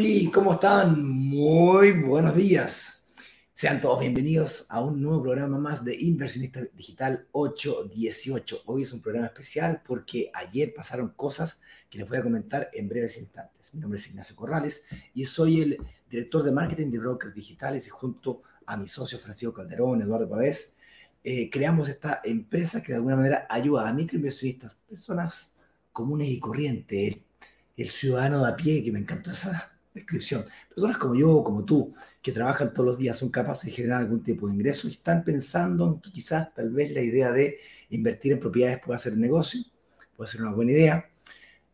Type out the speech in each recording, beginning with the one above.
Sí, ¿cómo están? Muy buenos días. Sean todos bienvenidos a un nuevo programa más de Inversionista Digital 818. Hoy es un programa especial porque ayer pasaron cosas que les voy a comentar en breves instantes. Mi nombre es Ignacio Corrales y soy el director de marketing de Brokers Digitales y junto a mi socio Francisco Calderón, Eduardo Pavés, eh, creamos esta empresa que de alguna manera ayuda a microinversionistas, personas comunes y corrientes, el ciudadano de a pie, que me encantó esa descripción. Personas como yo, como tú, que trabajan todos los días, son capaces de generar algún tipo de ingreso y están pensando en que quizás tal vez la idea de invertir en propiedades pueda ser un negocio, puede ser una buena idea,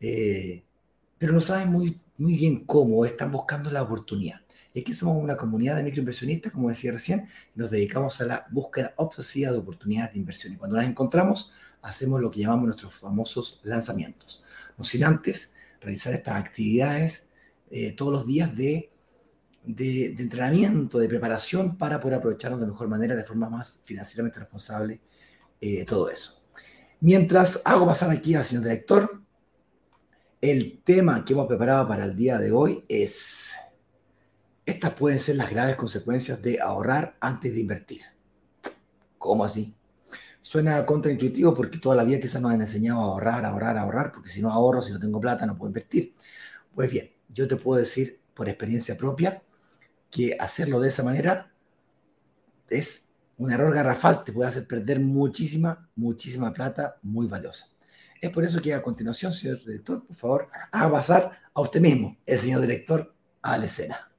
eh, pero no saben muy, muy bien cómo, están buscando la oportunidad. Y aquí somos una comunidad de microinversionistas, como decía recién, nos dedicamos a la búsqueda obsesiva de oportunidades de inversión. Y cuando las encontramos, hacemos lo que llamamos nuestros famosos lanzamientos. No sin antes realizar estas actividades eh, todos los días de, entrenamiento, de preparación para poder aprovecharnos de mejor manera, de forma más financieramente responsable, eh, todo eso. Mientras hago pasar aquí al señor director, el tema que hemos preparado para el día de hoy es, estas pueden ser las graves consecuencias de ahorrar antes de invertir. ¿Cómo así? Suena contraintuitivo porque toda la vida quizás nos han enseñado a ahorrar, ahorrar, ahorrar, porque si no ahorro, si no tengo plata, no puedo invertir. Pues bien, yo te puedo decir por experiencia propia que hacerlo de esa manera es un error garrafal, te puede hacer perder muchísima, muchísima plata muy valiosa. Es por eso que a continuación, señor director, por favor, haga pasar a usted mismo, el señor director, a la escena.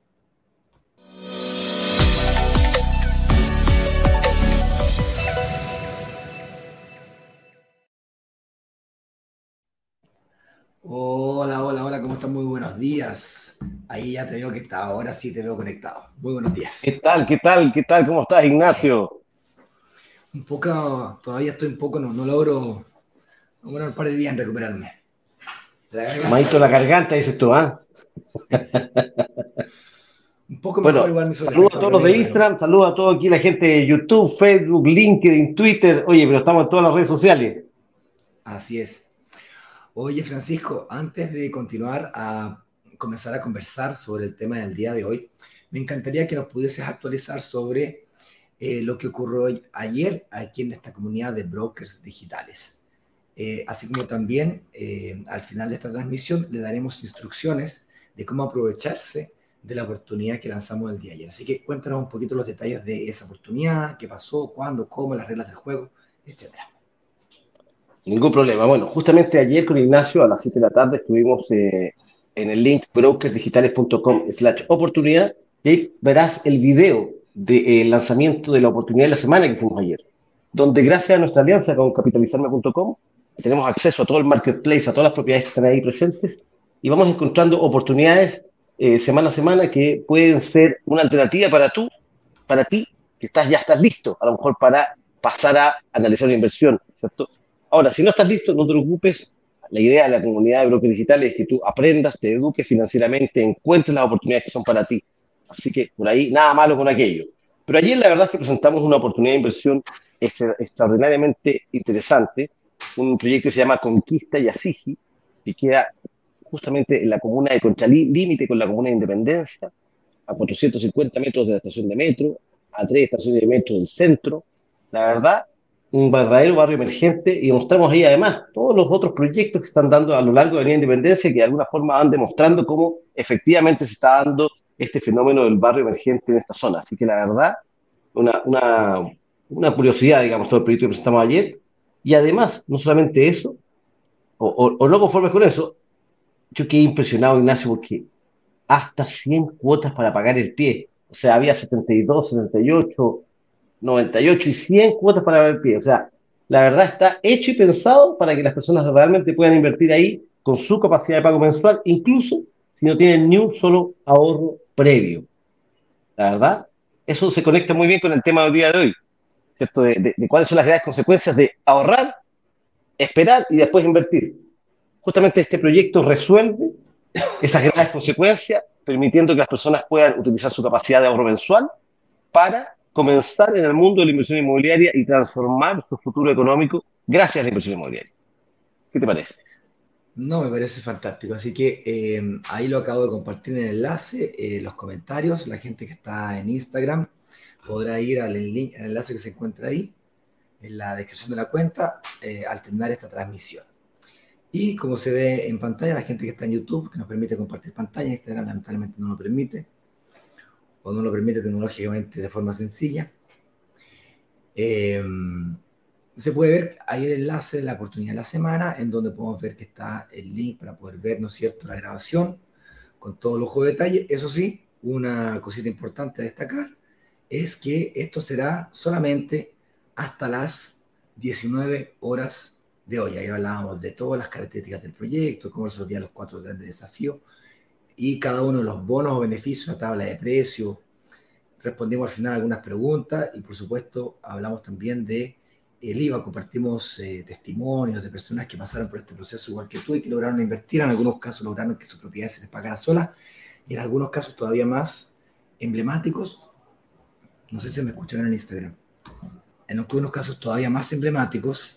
Hola, hola, hola, ¿cómo están? Muy buenos días. Ahí ya te veo que está, ahora sí te veo conectado. Muy buenos días. ¿Qué tal? ¿Qué tal? ¿Qué tal? ¿Cómo estás, Ignacio? Un poco, todavía estoy un poco, no, no logro, bueno, un par de días en recuperarme. Maito la garganta, dices tú, ¿ah? un poco mejor bueno, igual mi Saludos a todos los de Instagram, saludos a toda aquí la gente de YouTube, Facebook, LinkedIn, Twitter. Oye, pero estamos en todas las redes sociales. Así es. Oye, Francisco, antes de continuar a comenzar a conversar sobre el tema del día de hoy, me encantaría que nos pudieses actualizar sobre eh, lo que ocurrió ayer aquí en esta comunidad de brokers digitales. Eh, así como también eh, al final de esta transmisión le daremos instrucciones de cómo aprovecharse de la oportunidad que lanzamos el día de ayer. Así que cuéntanos un poquito los detalles de esa oportunidad, qué pasó, cuándo, cómo, las reglas del juego, etcétera. Ningún problema. Bueno, justamente ayer con Ignacio a las 7 de la tarde estuvimos eh, en el link brokersdigitales.com slash oportunidad y verás el video del de, lanzamiento de la oportunidad de la semana que hicimos ayer, donde gracias a nuestra alianza con capitalizarme.com tenemos acceso a todo el marketplace, a todas las propiedades que están ahí presentes y vamos encontrando oportunidades eh, semana a semana que pueden ser una alternativa para tú, para ti, que estás ya estás listo, a lo mejor para pasar a analizar la inversión, ¿cierto? Ahora, si no estás listo, no te preocupes. La idea de la comunidad de brokers digitales es que tú aprendas, te eduques financieramente, encuentres las oportunidades que son para ti. Así que por ahí nada malo con aquello. Pero ayer la verdad es que presentamos una oportunidad de inversión extraordinariamente interesante, un proyecto que se llama Conquista y Asigi, que queda justamente en la comuna de Conchalí, límite con la comuna de Independencia, a 450 metros de la estación de metro, a tres estaciones de metro del centro. La verdad, un verdadero barrio emergente y mostramos ahí además todos los otros proyectos que están dando a lo largo de la Independencia que de alguna forma van demostrando cómo efectivamente se está dando este fenómeno del barrio emergente en esta zona. Así que la verdad, una, una, una curiosidad, digamos, todo el proyecto que presentamos ayer. Y además, no solamente eso, o, o, o no conformes con eso, yo quedé impresionado, Ignacio, porque hasta 100 cuotas para pagar el pie. O sea, había 72, 78, 98 y 100 cuotas para ver pie. O sea, la verdad está hecho y pensado para que las personas realmente puedan invertir ahí con su capacidad de pago mensual, incluso si no tienen ni un solo ahorro previo. La verdad, eso se conecta muy bien con el tema del día de hoy, ¿cierto? De, de cuáles son las graves consecuencias de ahorrar, esperar y después invertir. Justamente este proyecto resuelve esas graves consecuencias, permitiendo que las personas puedan utilizar su capacidad de ahorro mensual para comenzar en el mundo de la inversión inmobiliaria y transformar su futuro económico gracias a la inversión inmobiliaria. ¿Qué te parece? No, me parece fantástico. Así que eh, ahí lo acabo de compartir en el enlace, eh, los comentarios. La gente que está en Instagram podrá ir al link, al enlace que se encuentra ahí, en la descripción de la cuenta, eh, al terminar esta transmisión. Y como se ve en pantalla, la gente que está en YouTube, que nos permite compartir pantalla, Instagram lamentablemente no lo permite, o no lo permite tecnológicamente de forma sencilla. Eh, se puede ver ahí el enlace de la oportunidad de la semana, en donde podemos ver que está el link para poder ver, ¿no es cierto?, la grabación con todo lujo de detalle. Eso sí, una cosita importante a destacar es que esto será solamente hasta las 19 horas de hoy. Ahí hablábamos de todas las características del proyecto, cómo resolvía los cuatro grandes desafíos y cada uno de los bonos o beneficios, la tabla de precios. Respondimos al final algunas preguntas y por supuesto hablamos también de IVA, compartimos eh, testimonios de personas que pasaron por este proceso igual que tú y que lograron invertir, en algunos casos lograron que su propiedad se les pagara sola y en algunos casos todavía más emblemáticos, no sé si me escuchan en Instagram, en algunos casos todavía más emblemáticos,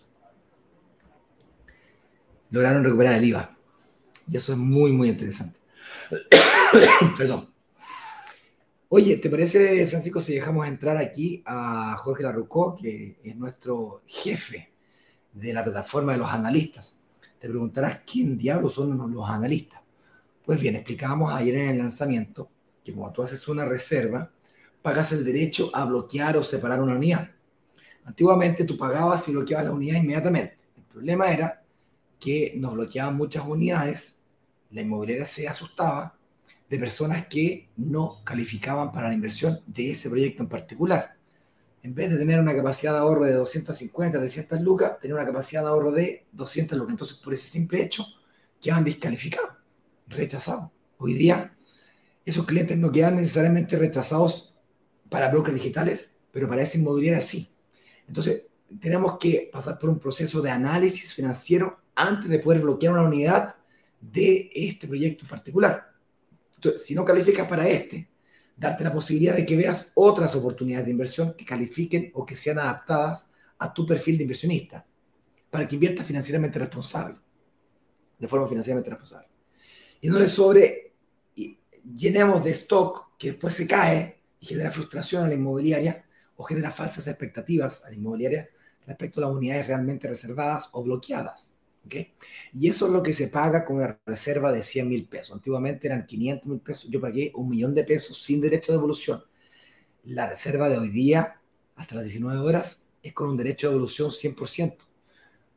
lograron recuperar el IVA. Y eso es muy, muy interesante. Perdón. Oye, ¿te parece, Francisco, si dejamos entrar aquí a Jorge Larrucó, que es nuestro jefe de la plataforma de los analistas? Te preguntarás quién diablos son los analistas. Pues bien, explicábamos ayer en el lanzamiento que cuando tú haces una reserva, pagas el derecho a bloquear o separar una unidad. Antiguamente tú pagabas y bloqueabas la unidad inmediatamente. El problema era que nos bloqueaban muchas unidades, la inmobiliaria se asustaba de personas que no calificaban para la inversión de ese proyecto en particular. En vez de tener una capacidad de ahorro de 250, 300 lucas, tener una capacidad de ahorro de 200 lucas. Entonces, por ese simple hecho, quedaban descalificados, rechazados. Hoy día, esos clientes no quedan necesariamente rechazados para brokers digitales, pero para esa inmobiliaria sí. Entonces, tenemos que pasar por un proceso de análisis financiero antes de poder bloquear una unidad de este proyecto en particular si no calificas para este, darte la posibilidad de que veas otras oportunidades de inversión que califiquen o que sean adaptadas a tu perfil de inversionista, para que inviertas financieramente responsable, de forma financieramente responsable. Y no le sobre, y llenemos de stock que después se cae y genera frustración a la inmobiliaria o genera falsas expectativas a la inmobiliaria respecto a las unidades realmente reservadas o bloqueadas. Y eso es lo que se paga con una reserva de 100 mil pesos. Antiguamente eran 500 mil pesos, yo pagué un millón de pesos sin derecho de devolución. La reserva de hoy día, hasta las 19 horas, es con un derecho de devolución 100%.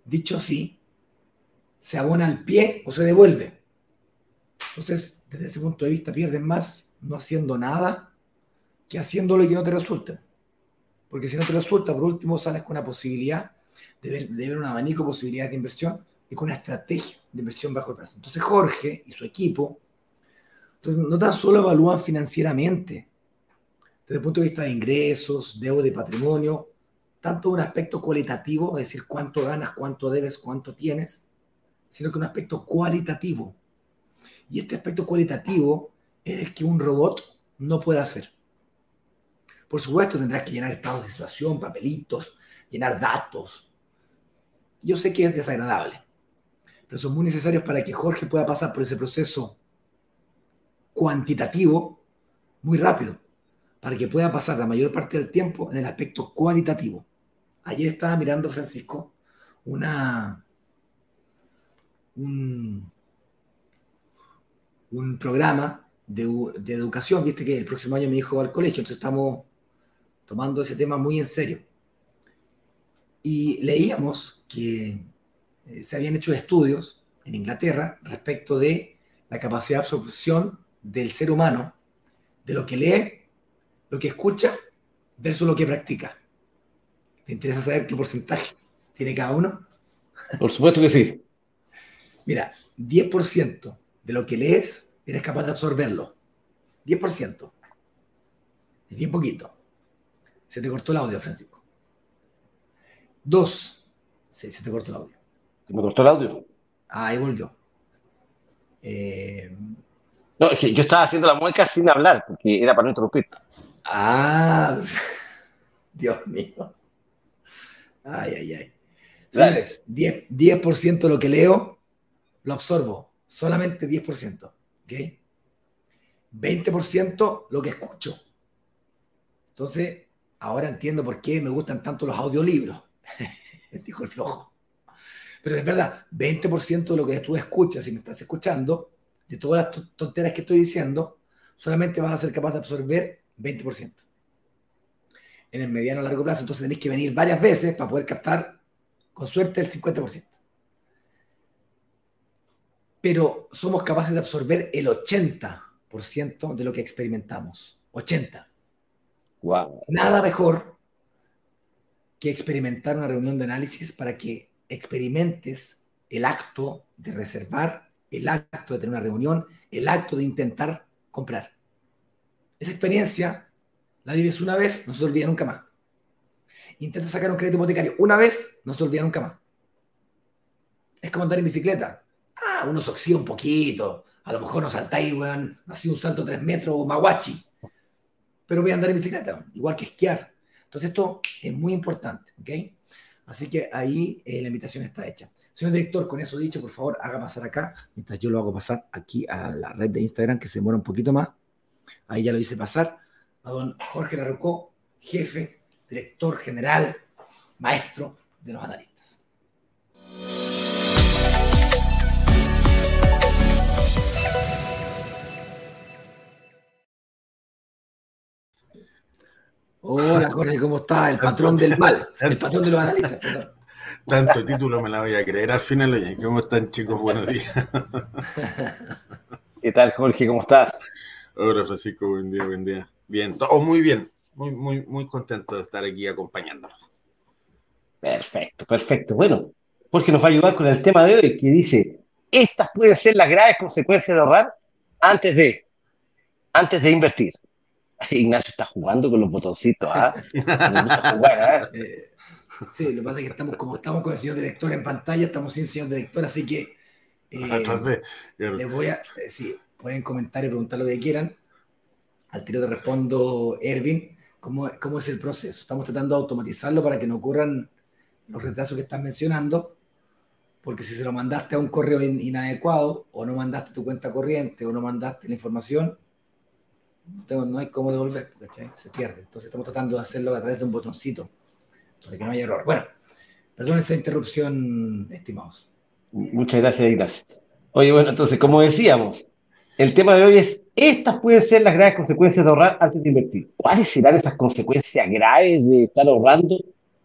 Dicho así, se abona al pie o se devuelve. Entonces, desde ese punto de vista, pierdes más no haciendo nada que haciéndolo y que no te resulte. Porque si no te resulta, por último, sales con una posibilidad de ver, de ver un abanico de posibilidades de inversión y con una estrategia de inversión bajo el plazo. Entonces Jorge y su equipo entonces, no tan solo evalúan financieramente, desde el punto de vista de ingresos, deuda y patrimonio, tanto un aspecto cualitativo, es decir, cuánto ganas, cuánto debes, cuánto tienes, sino que un aspecto cualitativo. Y este aspecto cualitativo es el que un robot no puede hacer. Por supuesto, tendrás que llenar estados de situación, papelitos, llenar datos. Yo sé que es desagradable, pero son muy necesarios para que Jorge pueda pasar por ese proceso cuantitativo muy rápido, para que pueda pasar la mayor parte del tiempo en el aspecto cualitativo. Ayer estaba mirando, Francisco, una, un, programa de, de, educación, viste que el próximo año mi hijo va al colegio, entonces estamos tomando ese tema muy en serio. Y leíamos que eh, se habían hecho estudios en Inglaterra respecto de la capacidad de absorción del ser humano, de lo que lee, lo que escucha, versus lo que practica. ¿Te interesa saber qué porcentaje tiene cada uno? Por supuesto que sí. Mira, 10% de lo que lees eres capaz de absorberlo. 10%. Es bien poquito. Se te cortó el audio, Francisco. Dos. Sí, se te cortó el audio. ¿Me cortó el audio? Ah, ahí volvió. Eh... No, es que yo estaba haciendo la mueca sin hablar, porque era para no interrumpir. Ah, Dios mío. Ay, ay, ay. ¿Sabes? 10%, 10 de lo que leo lo absorbo, solamente 10%. ¿Ok? 20% lo que escucho. Entonces, ahora entiendo por qué me gustan tanto los audiolibros. Dijo el flojo. Pero es verdad, 20% de lo que tú escuchas, si me estás escuchando, de todas las tonteras que estoy diciendo, solamente vas a ser capaz de absorber 20%. En el mediano a largo plazo, entonces tenés que venir varias veces para poder captar, con suerte, el 50%. Pero somos capaces de absorber el 80% de lo que experimentamos. 80%. Wow. Nada mejor que experimentar una reunión de análisis para que experimentes el acto de reservar, el acto de tener una reunión, el acto de intentar comprar. Esa experiencia la vives una vez, no se olvida nunca más. Intenta sacar un crédito hipotecario una vez, no se olvida nunca más. Es como andar en bicicleta. Ah, uno se oxida un poquito. A lo mejor no saltáis, weón, así un salto 3 metros, maguachi. Pero voy a andar en bicicleta, igual que esquiar. Entonces esto es muy importante, ¿ok? Así que ahí eh, la invitación está hecha. Señor director, con eso dicho, por favor, haga pasar acá, mientras yo lo hago pasar aquí a la red de Instagram, que se muera un poquito más. Ahí ya lo hice pasar a don Jorge Larocó, jefe, director general, maestro de los analistas. Hola Jorge, ¿cómo está? El patrón del mal, el patrón de los analistas. Tanto título me la voy a creer al final, oye. ¿Cómo están chicos? Buenos días. ¿Qué tal Jorge? ¿Cómo estás? Hola Francisco, buen día, buen día. Bien, todo muy bien. Muy, muy, muy contento de estar aquí acompañándonos. Perfecto, perfecto. Bueno, Jorge nos va a ayudar con el tema de hoy que dice, estas pueden ser las graves consecuencias de ahorrar antes de, antes de invertir. Ignacio está jugando con los botoncitos, ¿ah? ¿ah? Eh, sí, lo que pasa es que estamos, como estamos con el señor director en pantalla, estamos sin señor director, así que eh, les voy a, eh, sí, pueden comentar y preguntar lo que quieran. Al tiro te respondo, Ervin, ¿cómo, ¿cómo es el proceso? Estamos tratando de automatizarlo para que no ocurran los retrasos que estás mencionando, porque si se lo mandaste a un correo inadecuado, o no mandaste tu cuenta corriente, o no mandaste la información, no, hay cómo devolver, Se pierde. Entonces estamos tratando de hacerlo a través de un botoncito, para que no haya error. Bueno, perdón esa interrupción, estimados. Muchas gracias, Ignacio. Oye, bueno, entonces, como decíamos, el tema de hoy es, estas pueden ser las graves consecuencias de ahorrar antes de invertir. ¿Cuáles serán esas consecuencias graves de estar ahorrando?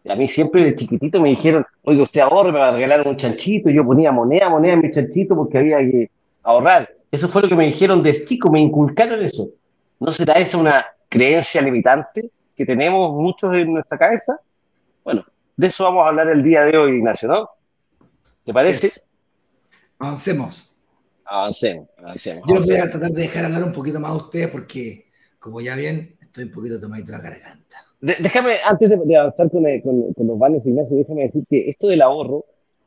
A mí siempre de chiquitito me dijeron, oye, usted ahorre, me va a regalar un chanchito. Yo ponía moneda, moneda en mi chanchito porque había que ahorrar. Eso fue lo que me dijeron de chico, me inculcaron eso. ¿No será esa una creencia limitante que tenemos muchos en nuestra cabeza? Bueno, de eso vamos a hablar el día de hoy, Ignacio, ¿no? ¿Te parece? Avancemos. Avancemos, avancemos. Yo voy a tratar de dejar hablar un poquito más a ustedes porque, como ya ven, estoy un poquito tomadito la garganta. déjame, antes de, avanzar con, los vanes, Ignacio, déjame decir que esto del ahorro,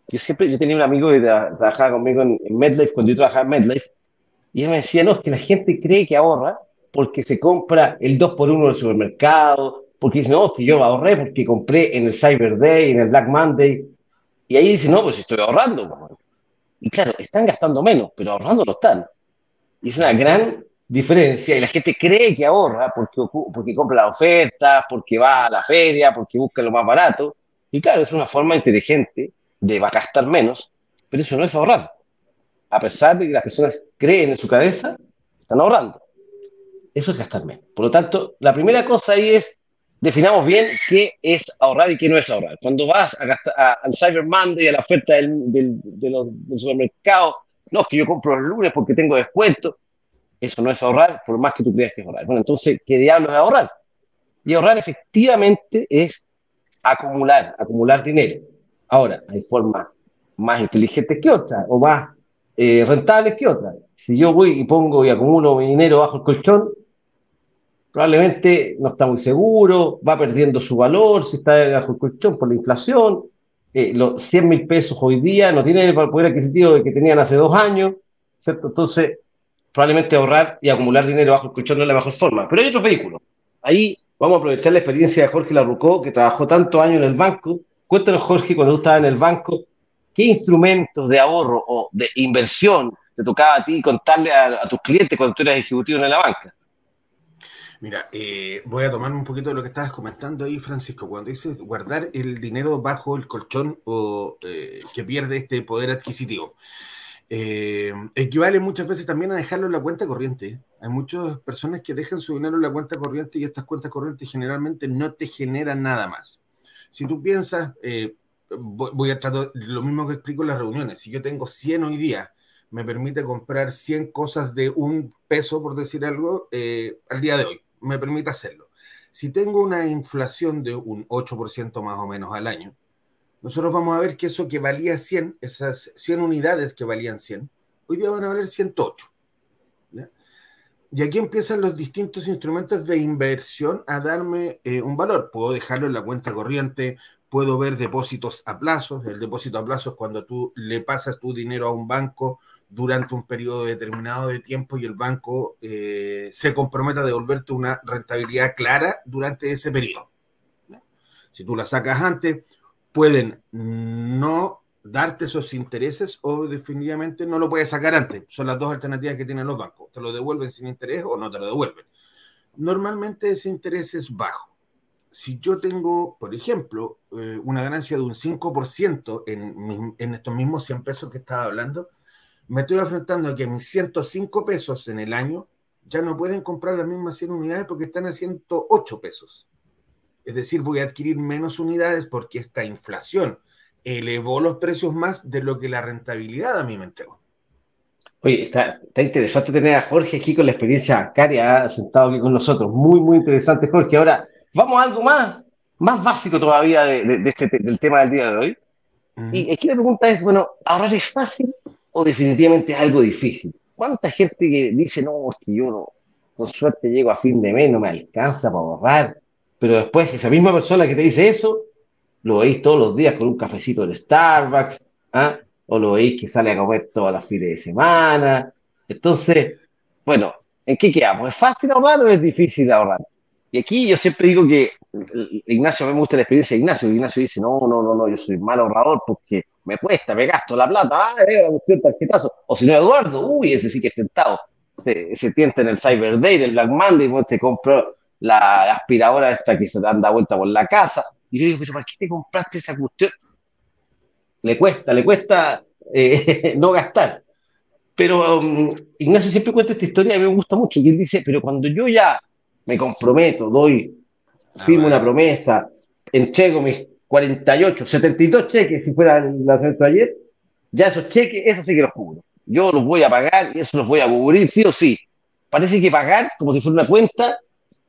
yo siempre, yo tenía un amigo que trabajaba conmigo en, en MedLife, cuando yo trabajaba en MedLife, y él me decía, no, es que la gente cree que ahorra porque se compra el 2x1 del supermercado, porque dice, no, que yo ahorré porque compré en el Cyber Day, en el Black Monday. Y ahí dice, no, pues estoy ahorrando. Y claro, están gastando menos, pero ahorrando no están. Y es una gran diferencia y la gente cree que ahorra porque, porque compra las ofertas, porque va a la feria, porque busca lo más barato. Y claro, es una forma inteligente de gastar menos, pero eso no es ahorrar. A pesar de que las personas creen en su cabeza, están ahorrando eso es gastar menos. Por lo tanto, la primera cosa ahí es, definamos bien qué es ahorrar y qué no es ahorrar. Cuando vas a gastar, al Cyber Monday, a la oferta del, supermercado, no, es que yo compro los lunes porque tengo descuento. Eso no es ahorrar, por más que tú creas que es ahorrar. Bueno, entonces, ¿qué diablos es ahorrar? Y ahorrar efectivamente es acumular, acumular dinero. Ahora, hay formas más inteligentes que otras, o más eh, rentables que otras. Si yo voy y pongo y acumulo mi dinero bajo el colchón, probablemente no está muy seguro, va perdiendo su valor si está bajo el colchón por la inflación. Eh, los 100 mil pesos hoy día no tienen el poder adquisitivo de que tenían hace dos años, ¿cierto? Entonces, probablemente ahorrar y acumular dinero bajo el colchón no es la mejor forma. Pero hay otros vehículos. Ahí vamos a aprovechar la experiencia de Jorge Larrucó, que trabajó tantos años en el banco. Cuéntanos, Jorge, cuando tú estabas en el banco, ¿qué instrumentos de ahorro o de inversión te tocaba a ti contarle a, tus clientes cuando tú eras ejecutivo en la banca? Mira, eh, voy a tomarme un poquito de lo que estabas comentando ahí, Francisco. Cuando dices guardar el dinero bajo el colchón o eh, que pierde este poder adquisitivo, eh, equivale muchas veces también a dejarlo en la cuenta corriente. Hay muchas personas que dejan su dinero en la cuenta corriente y estas cuentas corrientes generalmente no te generan nada más. Si tú piensas, voy, a tratar lo mismo que explico en las reuniones. Si yo tengo 100 hoy día, me permite comprar 100 cosas de un peso, por decir algo, al día de hoy me permite hacerlo. Si tengo una inflación de un 8% más o menos al año, nosotros vamos a ver que eso que valía 100, esas 100 unidades que valían 100, hoy día van a valer 108. Y aquí empiezan los distintos instrumentos de inversión a darme eh, un valor. Puedo dejarlo en la cuenta corriente, puedo ver depósitos a plazos. El depósito a plazos es cuando tú le pasas tu dinero a un banco durante un periodo determinado de tiempo y el banco eh, se compromete a devolverte una rentabilidad clara durante ese periodo. Si tú la sacas antes, pueden no darte esos intereses o definitivamente no lo puedes sacar antes. Son las dos alternativas que tienen los bancos. Te lo devuelven sin interés o no te lo devuelven. Normalmente ese interés es bajo. Si yo tengo, por ejemplo, eh, una ganancia de un 5% en, en estos mismos 100 pesos que estaba hablando, me estoy enfrentando a que mis 105 pesos en el año ya no pueden comprar las mismas 100 unidades porque están a 108 pesos. Es decir, voy a adquirir menos unidades porque esta inflación elevó los precios más de lo que la rentabilidad a mí me entregó. Oye, está, interesante tener a Jorge aquí con la experiencia bancaria sentado aquí con nosotros. Muy, muy interesante, Jorge. Ahora, vamos a algo más, más básico todavía de, este, del tema del día de hoy. Y aquí la pregunta es, bueno, ¿ahorrar es fácil o definitivamente es algo difícil. ¿Cuánta gente que dice, no, es que yo no, con suerte llego a fin de mes, no me alcanza para ahorrar? Pero después esa misma persona que te dice eso, lo veis todos los días con un cafecito de Starbucks, ¿ah? o lo veis que sale a comer todas las fines de semana. Entonces, bueno, ¿en qué quedamos? ¿Es fácil ahorrar o es difícil ahorrar? Y aquí yo siempre digo que Ignacio, a mí me gusta la experiencia de Ignacio. Ignacio dice, no, no, no, no, yo soy mal ahorrador porque me cuesta, me gasto la plata, ah, eh, la cuestión tarjetazo. O si no, Eduardo, uy, ese sí que es tentado. Se, se tienta en el Cyber Day, el Black Monday, pues, se compró la aspiradora esta que se te anda vuelta por la casa. Y yo digo, pero ¿para qué te compraste esa cuestión? Le cuesta, le cuesta eh, no gastar. Pero um, Ignacio siempre cuenta esta historia y me gusta mucho. Y él dice, pero cuando yo ya me comprometo, doy, ah, firmo una promesa, entrego mis 48, 72 cheques si fuera el de ayer, ya esos cheques, eso sí que los cubro. Yo los voy a pagar y eso los voy a cubrir sí o sí. Parece que pagar, como si fuera una cuenta,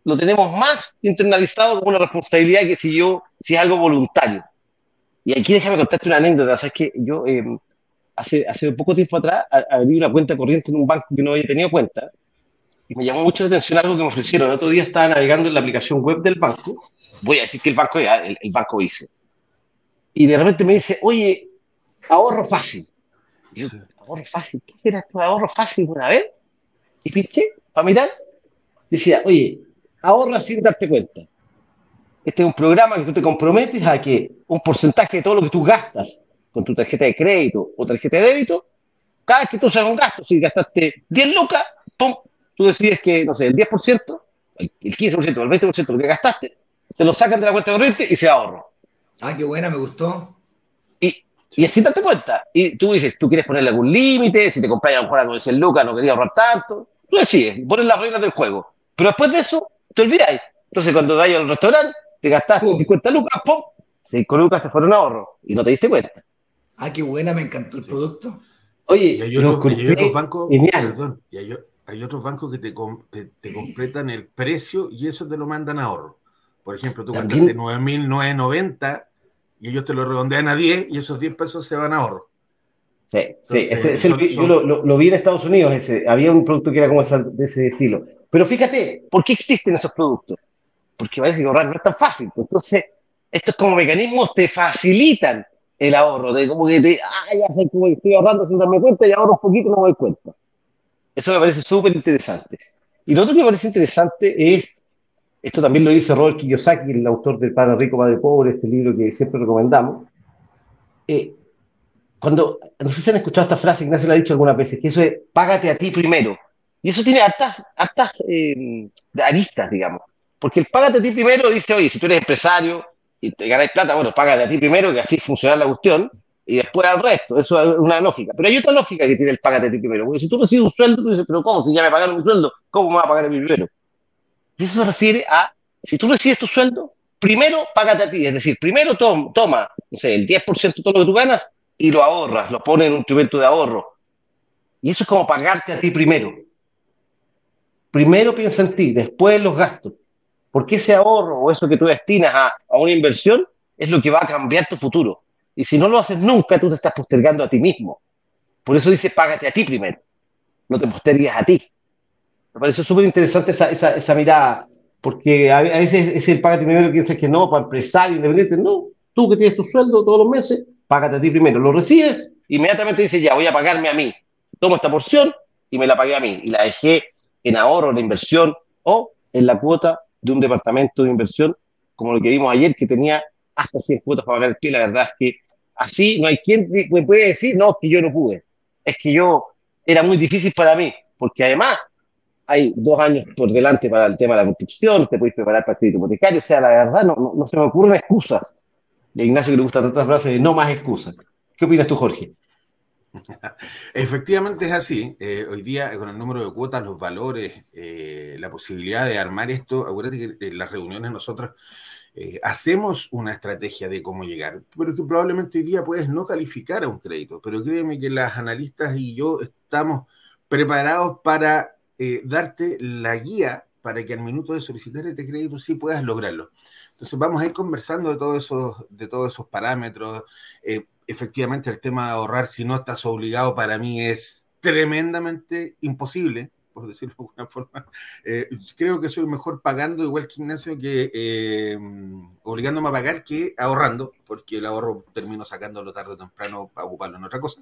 lo tenemos más internalizado como una responsabilidad que si yo, si es algo voluntario. Y aquí déjame contarte una anécdota, sabes que yo em, hace, hace poco tiempo atrás abrí una cuenta corriente en un banco que no había tenido cuenta y me llamó mucho la atención algo que me ofrecieron. El otro día estaba navegando en la aplicación web del banco. Voy a decir que el banco, el, el banco hice. Y de repente me dice, oye, ahorro fácil. Y yo, ahorro fácil, ¿qué será esto de ahorro fácil una vez? Y pinché para mirar. Decía, oye, ahorra sin darte cuenta. Este es un programa que tú te comprometes a que un porcentaje de todo lo que tú gastas con tu tarjeta de crédito o tarjeta de débito, cada vez que tú haces un gasto, si gastaste 10 lucas, ¡pum! Tú decides que, no sé, el 10%, el 15%, el 20% de lo que gastaste, te lo sacan de la cuenta corriente y se ahorro. Ah, qué buena, me gustó. Y, y así te cuenta. Y tú dices, tú quieres ponerle algún límite, si te compras a lo mejor algo de lucas, no querías ahorrar tanto. Tú decides, pones las reglas del juego. Pero después de eso, te olvidáis. Entonces, cuando vayas al restaurante, te gastaste 50 lucas, ¡pum! 5 lucas te fueron ahorro y no te diste cuenta. Ah, qué buena, me encantó el producto. Oye, y hay, otros, bancos, perdón, y hay, hay otros bancos que te, te, completan el precio y eso te lo mandan a ahorro. Por ejemplo, tú gastaste 9.990 y ellos te lo redondean a 10 y esos 10 pesos se van a ahorro. Sí, sí yo lo, vi en Estados Unidos, ese, había un producto que era como de ese estilo. Pero fíjate, ¿por qué existen esos productos? Porque parece que ahorrar no es tan fácil. Entonces, estos como mecanismos te facilitan el ahorro, de como que te, ah, ya sé como estoy ahorrando sin darme cuenta y ahorro un poquito y no me doy cuenta. Eso me parece súper interesante. Y lo otro que me parece interesante es, esto también lo dice Robert Kiyosaki, el autor del Padre Rico, Padre Pobre, este libro que siempre recomendamos, eh, cuando, no sé si han escuchado esta frase, Ignacio la ha dicho algunas veces, que eso es págate a ti primero. Y eso tiene hartas, eh, aristas, digamos. Porque el págate a ti primero dice, oye, si tú eres empresario y te ganas plata, bueno, págate a ti primero, que así funciona la cuestión, y después al resto. Eso es una lógica. Pero hay otra lógica que tiene el ti primero. Porque si tú recibes un sueldo, tú dices, pero ¿cómo? Si ya me pagaron un sueldo, ¿cómo me va a pagar a mí primero? Y eso se refiere a, si tú recibes tu sueldo, primero págate a ti. Es decir, primero toma, no sé, el 10% de todo lo que tú ganas y lo ahorras, lo pones en un instrumento de ahorro. Y eso es como pagarte a ti primero. Primero piensa en ti, después en los gastos. Porque ese ahorro o eso que tú destinas a, a una inversión es lo que va a cambiar tu futuro. Y si no lo haces nunca, tú te estás postergando a ti mismo. Por eso dice, págate a ti primero. No te postergues a ti. Me parece súper interesante esa, esa, mirada, porque a, veces es el págate primero que que no, para empresario, independiente. No, tú que tienes tu sueldo todos los meses, págate a ti primero. Lo recibes, inmediatamente dices, ya, voy a pagarme a mí. Tomo esta porción y me la pagué a mí. Y la dejé en ahorro, en inversión o en la cuota de un departamento de inversión, como lo que vimos ayer, que tenía hasta 100 cuotas para pagar el. La verdad es que así no hay quien me puede decir, no, que yo no pude. Es que yo era muy difícil para mí, porque además hay dos años por delante para el tema de la construcción, te puedes preparar para el crédito hipotecario, o sea, la verdad no, no, se me ocurren excusas. A Ignacio que le gusta tantas frases de no más excusas. ¿Qué opinas tú, Jorge? Efectivamente es así. Eh, hoy día, con el número de cuotas, los valores, eh, la posibilidad de armar esto, acuérdate que en las reuniones nosotros eh, hacemos una estrategia de cómo llegar, pero que probablemente hoy día puedes no calificar a un crédito. Pero créeme que las analistas y yo estamos preparados para darte la guía para que al minuto de solicitar este crédito sí puedas lograrlo. Entonces vamos a ir conversando de todos esos, de todos esos parámetros efectivamente el tema de ahorrar, si no estás obligado, para mí es tremendamente imposible, por decirlo de alguna forma. Eh, creo que soy mejor pagando, igual que Ignacio, que eh, obligándome a pagar que ahorrando, porque el ahorro termino sacándolo tarde o temprano para ocuparlo en otra cosa.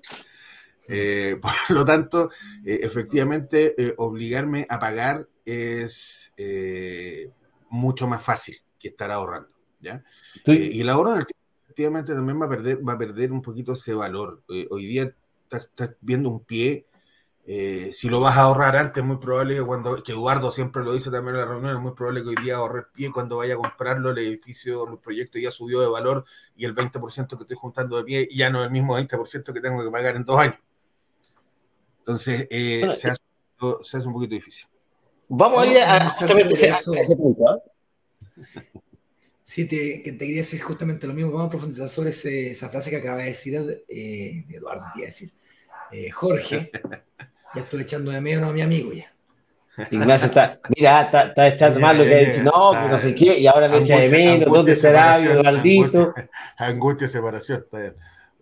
Eh, por lo tanto, efectivamente, obligarme a pagar es mucho más fácil que estar ahorrando. ¿ya? y el ahorro en el tiempo efectivamente también va a perder, va a perder un poquito ese valor. Eh, hoy día estás, viendo un pie. Eh, si lo vas a ahorrar antes, muy probable que cuando, que Eduardo siempre lo dice también en la reunión, es muy probable que hoy día ahorre pie cuando vaya a comprarlo, el edificio, el proyecto ya subió de valor y el 20% que estoy juntando de pie ya no es el mismo 20% que tengo que pagar en dos años. Entonces, eh, se, hace, se, hace, un poquito difícil. Vamos a ir a, ese punto. ¿ah? Sí, te, que te quería decir justamente lo mismo. Vamos a profundizar sobre esa frase que acaba de decir eh, Eduardo, te decir. Eh, Jorge, ya estoy echando de menos a mi amigo ya. Ignacio está, mira, está, está echando mal lo que ha dicho, no, que no sé qué, y ahora me echa de menos, ¿dónde será Eduardito? Angustia, de separación, está bien.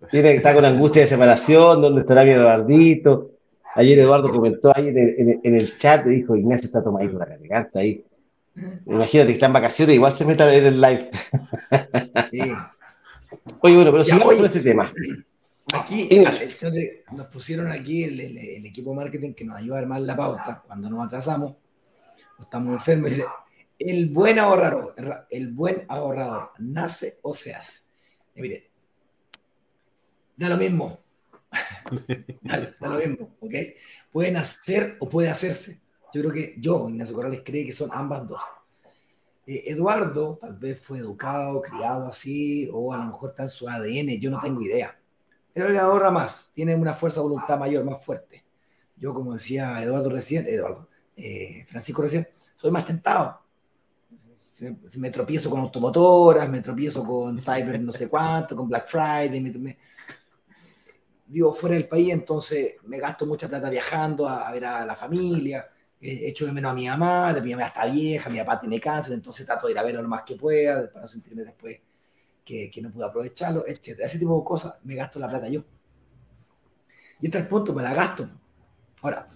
Tiene que estar con angustia de separación, ¿dónde estará mi Eduardito? Ayer Eduardo comentó ahí en el, en el, chat, dijo, Ignacio está tomadito la garganta ahí. Imagínate que está en vacaciones, igual se meta en el live. Oye, bueno, pero sigamos con este tema. Aquí nos pusieron aquí el, equipo de marketing que nos ayuda a armar la pauta cuando nos atrasamos, estamos enfermos. Dice, el buen ahorrador, el buen ahorrador, ¿nace o se hace? Y mire, da lo mismo. da, da, lo mismo, ¿ok? Puede nacer o puede hacerse. Yo creo que yo, Ignacio Corrales, cree que son ambas dos. Eh, Eduardo tal vez fue educado, criado así, o a lo mejor está en su ADN, yo no tengo idea. Pero él ahorra más, tiene una fuerza de voluntad mayor, más fuerte. Yo, como decía Eduardo recién, Eduardo, eh, Francisco recién, soy más tentado. Me, tropiezo con automotoras, me tropiezo con Cyber no sé cuánto, con Black Friday, vivo fuera del país, entonces me gasto mucha plata viajando a ver a la familia hecho de menos a mi mamá, mi mamá está vieja, mi papá tiene cáncer, entonces trato de ir a verlo lo más que pueda, para no sentirme después que, no pude aprovecharlo, etc. Ese tipo de cosas me gasto la plata yo. Y hasta el punto, me la gasto. Ahora,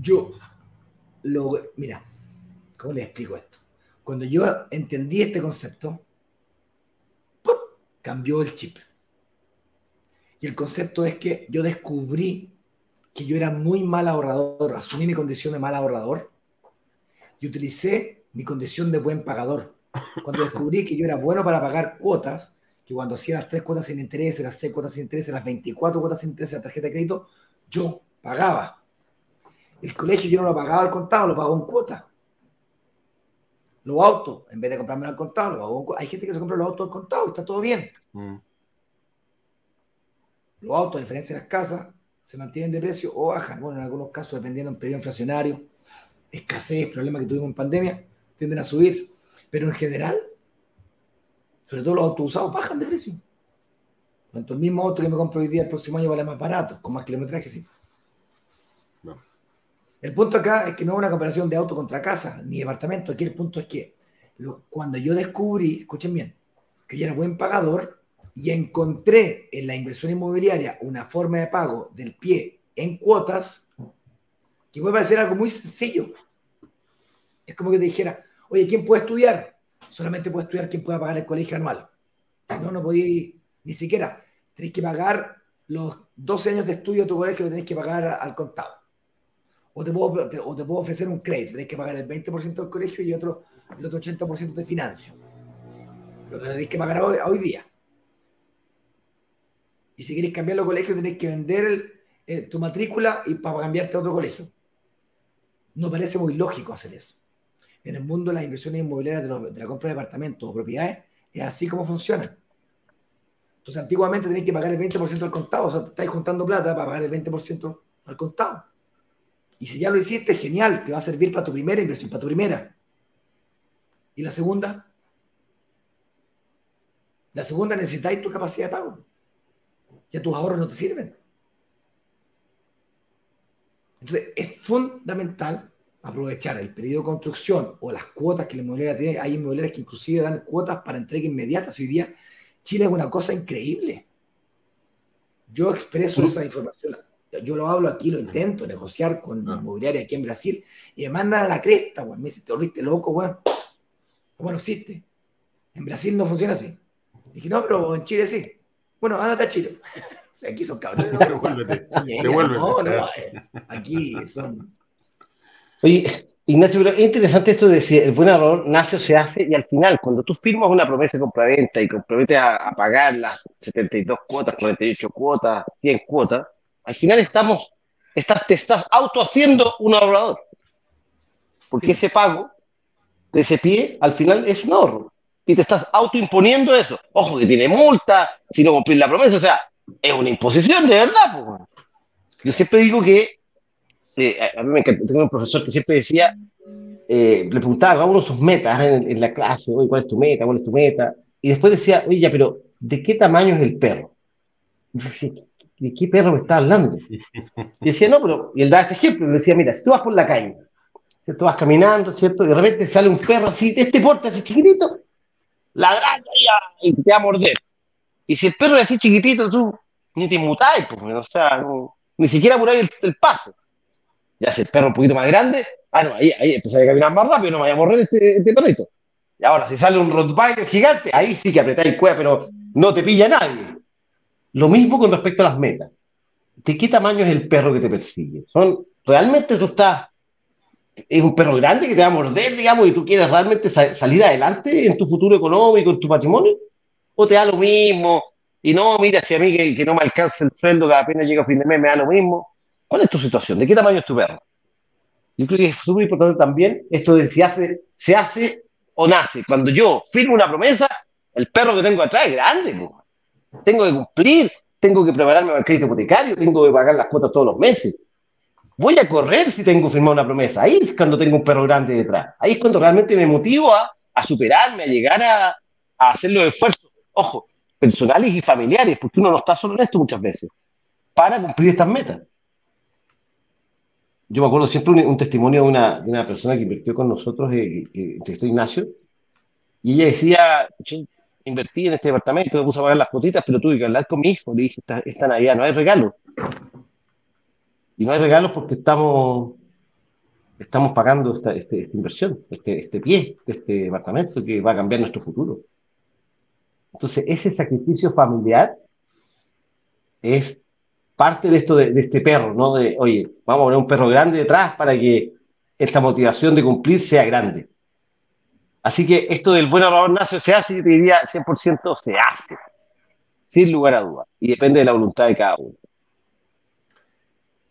yo, lo, mira, ¿cómo le explico esto? Cuando yo entendí este concepto, cambió el chip. Y el concepto es que yo descubrí que yo era muy mal ahorrador, asumí mi condición de mal ahorrador y utilicé mi condición de buen pagador. Cuando descubrí que yo era bueno para pagar cuotas, que cuando hacía las tres cuotas sin interés, las seis cuotas sin interés, las 24 cuotas sin interés de la tarjeta de crédito, yo pagaba. El colegio yo no lo pagaba al contado, lo pagaba en cuota. Los autos, en vez de comprarme al contado, lo pago en cuota. Hay gente que se compra los autos al contado y está todo bien. Mm. Los autos, a diferencia de las casas, se mantienen de precio o bajan. Bueno, en algunos casos, dependiendo del periodo inflacionario, escasez, problemas que tuvimos en pandemia, tienden a subir. Pero en general, sobre todo los autos usados, bajan de precio. Cuanto el mismo auto que me compro hoy día el próximo año vale más barato, con más kilometraje, sí. El punto acá es que no es una comparación de auto contra casa, ni departamento. Aquí el punto es que cuando yo descubrí, escuchen bien, que yo era buen pagador y encontré en la inversión inmobiliaria una forma de pago del pie en cuotas, que puede parecer algo muy sencillo. Es como que te dijera, oye, ¿quién puede estudiar? Solamente puede estudiar quien pueda pagar el colegio anual. No, no podía ni siquiera. Tenéis que pagar los 12 años de estudio de tu colegio, lo tenéis que pagar al contado. O te, puedo, ofrecer un crédito, tenéis que pagar el 20% del colegio y otro, el otro 80% de financio. Lo tenéis que pagar hoy, día. Y si queréis cambiar los colegios, tenéis que vender tu matrícula y para cambiarte a otro colegio. No parece muy lógico hacer eso en el mundo de las inversiones inmobiliarias de, la compra de departamentos o propiedades, es así como funciona. Entonces, antiguamente tenéis que pagar el 20% al contado, o sea, estáis juntando plata para pagar el 20% al contado. Y si ya lo hiciste, genial, te va a servir para tu primera inversión, para tu primera. ¿Y la segunda? La segunda necesitáis tu capacidad de pago. Ya tus ahorros no te sirven. Entonces, es fundamental aprovechar el periodo de construcción o las cuotas que la inmobiliaria tiene. Hay inmobiliarias que inclusive dan cuotas para entrega inmediata. Hoy día Chile es una cosa increíble. Yo expreso esa información. Yo lo hablo aquí, lo intento negociar con la inmobiliaria aquí en Brasil y me mandan a la cresta, Me dicen, te volviste loco, bueno. Bueno, existe. En Brasil no funciona así. dije, no, pero en Chile sí. Bueno, ándate a Chile. aquí son cabrones. Devuélvete. No, no, eh, aquí son Oye, Ignacio, pero es interesante esto de si el buen error nace o se hace y al final, cuando tú firmas una promesa de compraventa y comprometes a, pagar las 72 cuotas, 48 cuotas, 100 cuotas, al final estamos, estás, te estás autohaciendo un ahorrador. Porque ese pago de ese pie al final es un ahorro. Y te estás autoimponiendo eso. Ojo que tiene multa, si no cumplís la promesa, o sea, es una imposición de verdad. Yo siempre digo que eh, a mí me encanta, tengo un profesor que siempre decía, eh, le preguntaba a uno sus metas en, la clase, oye, ¿cuál es tu meta? ¿Cuál es tu meta? Y después decía, oye, ya, pero ¿de qué tamaño es el perro? Y yo decía, ¿de qué perro me está hablando? Y decía, no, pero, y él daba este ejemplo, le decía, mira, si tú vas por la calle, tú vas caminando, ¿cierto? Y de repente sale un perro así, de este porte, así chiquitito, ladrando y te va a morder. Y si el perro es así chiquitito, tú ni te mutáis, pues, o sea, ni siquiera ahí el paso. Ya si el perro un poquito más grande, ah, no, ahí, ahí empecé a caminar más rápido, no me vaya a morrer este, este perrito. Y ahora, si sale un Rottweiler gigante, ahí sí que apretáis cueva, pero no te pilla nadie. Lo mismo con respecto a las metas. ¿De qué tamaño es el perro que te persigue? ¿Son, ¿Realmente tú estás, es un perro grande que te va a morder, digamos, y tú quieres realmente salir adelante en tu futuro económico, en tu patrimonio? ¿O te da lo mismo? Y no, mira, si a mí que, que no me alcanza el sueldo, que apenas llega a fin de mes, me da lo mismo. ¿Cuál es tu situación? ¿De qué tamaño es tu perro? Yo creo que es súper importante también esto de si hace, se hace o nace. Cuando yo firmo una promesa, el perro que tengo atrás es grande. Tengo que cumplir, tengo que prepararme para el crédito hipotecario, tengo que pagar las cuotas todos los meses. Voy a correr si tengo firmado una promesa. Ahí es cuando tengo un perro grande detrás. Ahí es cuando realmente me motivo a, superarme, a llegar a, a hacer los esfuerzos, ojo, personales y familiares, porque uno no está solo en esto muchas veces, para cumplir estas metas yo me acuerdo siempre un, testimonio de una, de una, persona que invirtió con nosotros, eh, eh, estoy Ignacio, y ella decía, yo invertí en este departamento, me puse a pagar las cuotitas, pero tuve que hablar con mi hijo, le dije, esta, esta Navidad no hay regalo. Y no hay regalos porque estamos, estamos pagando esta, este, esta inversión, este, este pie de este departamento que va a cambiar nuestro futuro. Entonces, ese sacrificio familiar es parte de esto de, este perro, ¿no? De, oye, vamos a poner un perro grande detrás para que esta motivación de cumplir sea grande. Así que esto del buen ahorrador nace se hace, yo te diría 100% se hace. sin lugar a dudas, y depende de la voluntad de cada uno.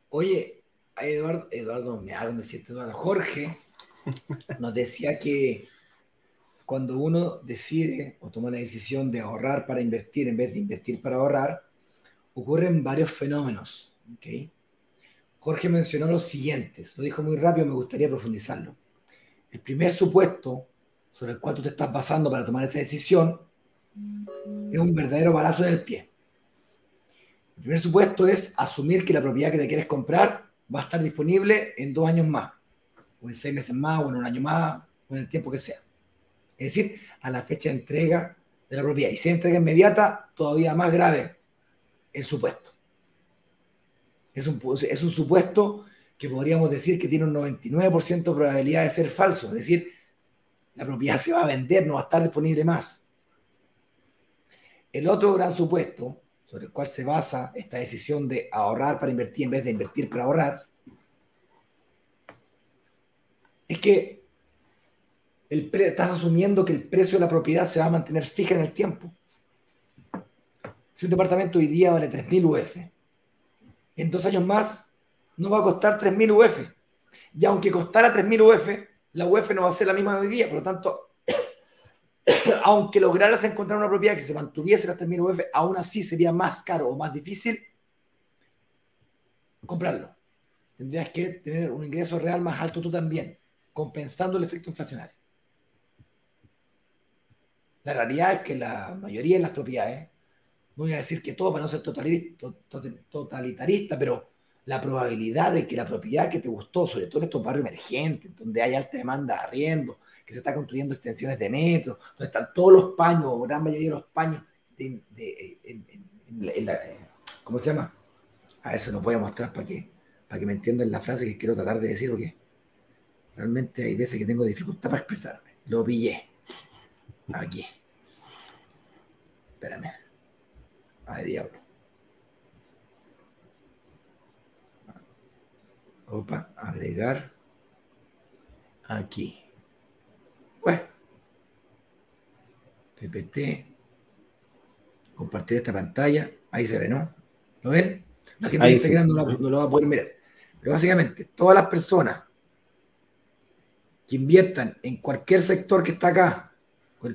Oye, Eduardo, Eduardo, me hago decirte Eduardo, Jorge nos decía que cuando uno decide o toma la decisión de ahorrar para invertir en vez de invertir para ahorrar, ocurren varios fenómenos. Jorge mencionó los siguientes, lo dijo muy rápido, me gustaría profundizarlo. El primer supuesto sobre el cual tú te estás basando para tomar esa decisión es un verdadero balazo en el pie. El primer supuesto es asumir que la propiedad que te quieres comprar va a estar disponible en dos años más, o en seis meses más, o en un año más, o en el tiempo que sea. Es decir, a la fecha de entrega de la propiedad. Y si es entrega inmediata, todavía más grave el supuesto. Es un, es un supuesto que podríamos decir que tiene un 99% de probabilidad de ser falso. Es decir, la propiedad se va a vender, no va a estar disponible más. El otro gran supuesto sobre el cual se basa esta decisión de ahorrar para invertir en vez de invertir para ahorrar, es que el estás asumiendo que el precio de la propiedad se va a mantener fija en el tiempo. Si un departamento hoy día vale 3.000 UF, en dos años más no va a costar 3.000 UF. Y aunque costara 3.000 UF, la UF no va a ser la misma hoy día. Por lo tanto, aunque lograras encontrar una propiedad que se mantuviese las 3.000 UF, aún así sería más caro o más difícil comprarlo. Tendrías que tener un ingreso real más alto tú también, compensando el efecto inflacionario. La realidad es que la mayoría de las propiedades, no voy a decir que todo para no ser totalitarista, pero la probabilidad de que la propiedad que te gustó, sobre todo en estos barrios emergentes, donde hay alta demanda de arriendo, que se está construyendo extensiones de metro, donde están todos los paños, o gran mayoría de los paños, de, ¿cómo se llama? A ver, se los voy a mostrar para que, para que me entiendan la frase que quiero tratar de decir, porque realmente hay veces que tengo dificultad para expresarme. Lo pillé. Aquí. Espérame. Ay, diablo. Opa, agregar. Aquí. Bueno. PPT. Compartir esta pantalla. Ahí se ve, ¿no? ¿Lo ven? La gente que está no, no lo va a poder mirar. Pero básicamente, todas las personas que inviertan en cualquier sector que está acá,